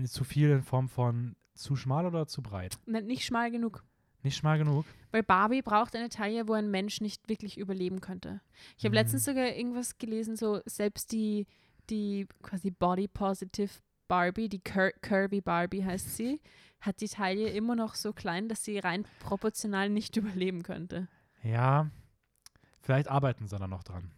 zu viel in Form von zu schmal oder zu breit? Nicht schmal genug. Nicht schmal genug? Weil Barbie braucht eine Taille, wo ein Mensch nicht wirklich überleben könnte. Ich habe Mhm. letztens sogar irgendwas gelesen, so selbst die, die quasi Body Positive Barbie, die Cur Curvy Barbie heißt sie, hat die Taille immer noch so klein, dass sie rein proportional nicht überleben könnte. Ja, vielleicht arbeiten sie da noch dran.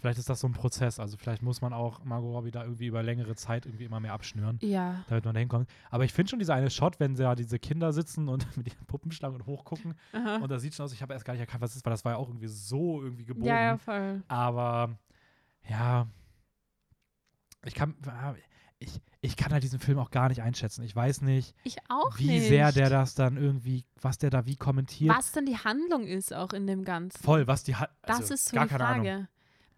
Vielleicht ist das so ein Prozess. Also vielleicht muss man auch Margot Robbie da irgendwie über längere Zeit irgendwie immer mehr abschnüren, Ja. damit man da hinkommt. Aber ich finde schon dieser eine Shot, wenn da diese Kinder sitzen und mit ihren Puppenschlangen und hochgucken Aha. und da sieht schon aus, ich habe erst gar nicht erkannt, was ist, weil das war ja auch irgendwie so irgendwie gebogen. Ja, ja, voll. Aber ja, ich kann, ich, ich kann halt diesen Film auch gar nicht einschätzen. Ich weiß nicht, Ich auch wie nicht. sehr der das dann irgendwie, was der da wie kommentiert. Was dann die Handlung ist auch in dem Ganzen. Voll, was die hat. Das also, ist so gar die Frage. Ahnung.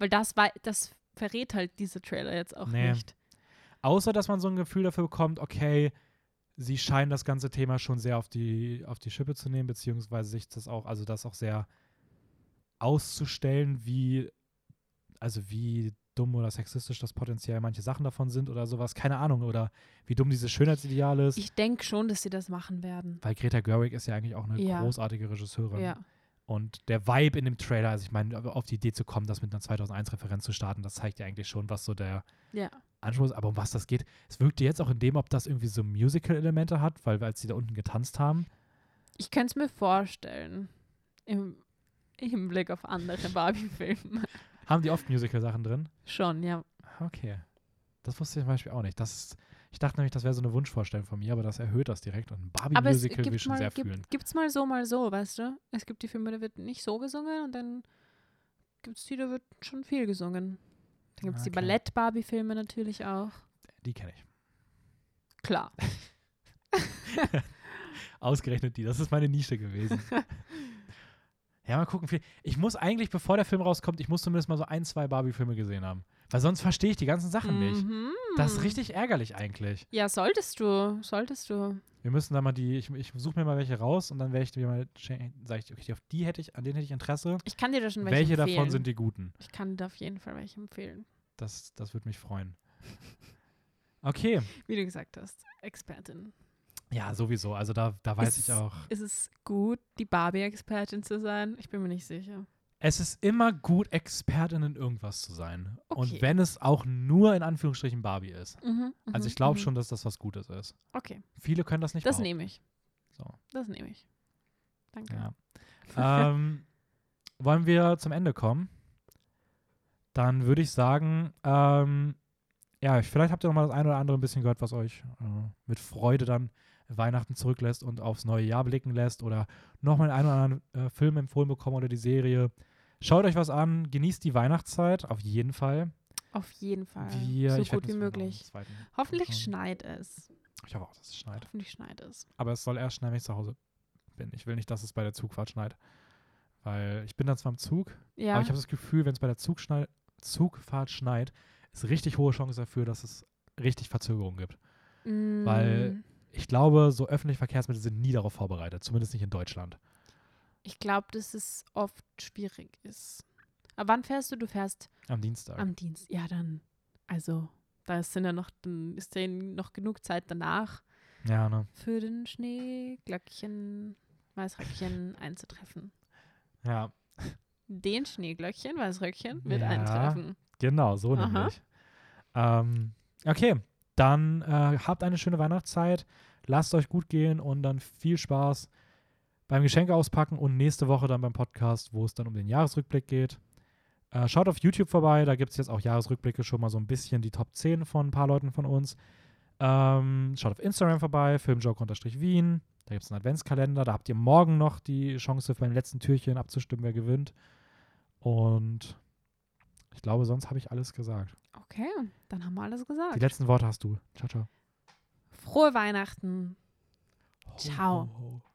Weil das, wei- das verrät halt dieser Trailer jetzt auch Nee. nicht. Außer, dass man so ein Gefühl dafür bekommt, okay, sie scheinen das ganze Thema schon sehr auf die, auf die Schippe zu nehmen, beziehungsweise sich das auch, also das auch sehr auszustellen, wie, also wie dumm oder sexistisch das potenziell manche Sachen davon sind oder sowas, keine Ahnung, oder wie dumm dieses Schönheitsideal ist. Ich denke schon, dass sie das machen werden. weil Greta Gerwig ist ja eigentlich auch eine Ja. großartige Regisseurin. Ja. Und der Vibe in dem Trailer, also ich meine, auf die Idee zu kommen, das mit einer 2001-Referenz zu starten, das zeigt ja eigentlich schon, was so der Ja. Anspruch ist. Aber um was das geht, es wirkte jetzt auch in dem, ob das irgendwie so Musical-Elemente hat, weil als sie da unten getanzt haben. Ich könnte es mir vorstellen. Im, Im Blick auf andere Barbie-Filme. Haben die oft Musical-Sachen drin? Schon, ja. Okay. Das wusste ich zum Beispiel auch nicht. Das ist, ich dachte nämlich, das wäre so eine Wunschvorstellung von mir, aber das erhöht das direkt. Und ein Barbie-Musical will ich schon sehr mal, fühlen. gibt, gibt's mal so, mal so, weißt du? Es gibt die Filme, da wird nicht so gesungen und dann gibt es die, da wird schon viel gesungen. Dann gibt es die Okay. Ballett-Barbie-Filme natürlich auch. Die kenne ich. Klar. Ausgerechnet die. Das ist meine Nische gewesen. ja, mal gucken. Ich muss eigentlich, bevor der Film rauskommt, ich muss zumindest mal so ein, zwei Barbie-Filme gesehen haben. Weil sonst verstehe ich die ganzen Sachen nicht. Mhm. Das ist richtig ärgerlich eigentlich. Ja, solltest du. Solltest du. Wir müssen da mal die, ich, ich suche mir mal welche raus und dann werde ich dir mal, sage ich, okay, auf die hätte ich, an denen hätte ich Interesse. Ich kann dir da schon welche, Welche empfehlen. davon sind die guten? Ich kann dir da auf jeden Fall welche empfehlen. Das, das würde mich freuen. Okay, Wie du gesagt hast, Expertin. ja, sowieso. Also da, da weiß Ist- ich auch. Ist es gut, die Barbie-Expertin zu sein? Ich bin mir nicht sicher. Es ist immer gut, Expertin in irgendwas zu sein. Okay. Und wenn es auch nur in Anführungsstrichen Barbie ist. Mhm, Also mhm, ich glaube mhm. schon, dass das was Gutes ist. Okay, Viele können das nicht das behaupten. nehme ich. So, Das nehme ich. Danke. ja. ähm, wollen wir zum Ende kommen? Dann würde ich sagen, ähm, ja, vielleicht habt ihr noch mal das eine oder andere ein bisschen gehört, was euch äh, mit Freude dann Weihnachten zurücklässt und aufs neue Jahr blicken lässt oder nochmal einen oder anderen äh, Film empfohlen bekommen oder die Serie. Schaut euch was an, genießt die Weihnachtszeit, auf jeden Fall. Auf jeden Fall. Wir, so gut wie einen möglich. Hoffentlich schneit es. Ich hoffe auch, dass es schneit. Hoffentlich schneit es. Aber es soll erst schneien, wenn ich zu Hause bin. Ich will nicht, dass es bei der Zugfahrt schneit. Weil ich bin dann zwar im Zug, Ja. aber ich habe das Gefühl, wenn es bei der Zugschnei- Zugfahrt schneit, ist richtig hohe Chance dafür, dass es richtig Verzögerungen gibt. weil- Mm, Ich glaube, so öffentliche Verkehrsmittel sind nie darauf vorbereitet, zumindest nicht in Deutschland. Ich glaube, dass es oft schwierig ist. Aber wann fährst du? Du fährst Am Dienstag. am Dienst. Ja, dann. Also, da sind ja noch, dann ist ja noch genug Zeit danach ja, ne? für den Schneeglöckchen, Weißröckchen einzutreffen. Ja, Den Schneeglöckchen, Weißröckchen wird Ja. eintreffen. genau, so Aha. nämlich. Ähm, okay, dann äh, habt eine schöne Weihnachtszeit, lasst euch gut gehen und dann viel Spaß beim Geschenke auspacken und nächste Woche dann beim Podcast, wo es dann um den Jahresrückblick geht. Äh, schaut auf YouTube vorbei, da gibt es jetzt auch Jahresrückblicke schon mal so ein bisschen die Top 10 von ein paar Leuten von uns. Ähm, schaut auf Instagram vorbei, filmjoke-wien. Da gibt es einen Adventskalender, da habt ihr morgen noch die Chance, beim letzten Türchen abzustimmen, wer gewinnt. Und ich glaube, sonst habe ich alles gesagt. Okay, dann haben wir alles Die gesagt. letzten Worte hast du. Ciao, ciao. Frohe Weihnachten. Ho, Ciao. ho, ho.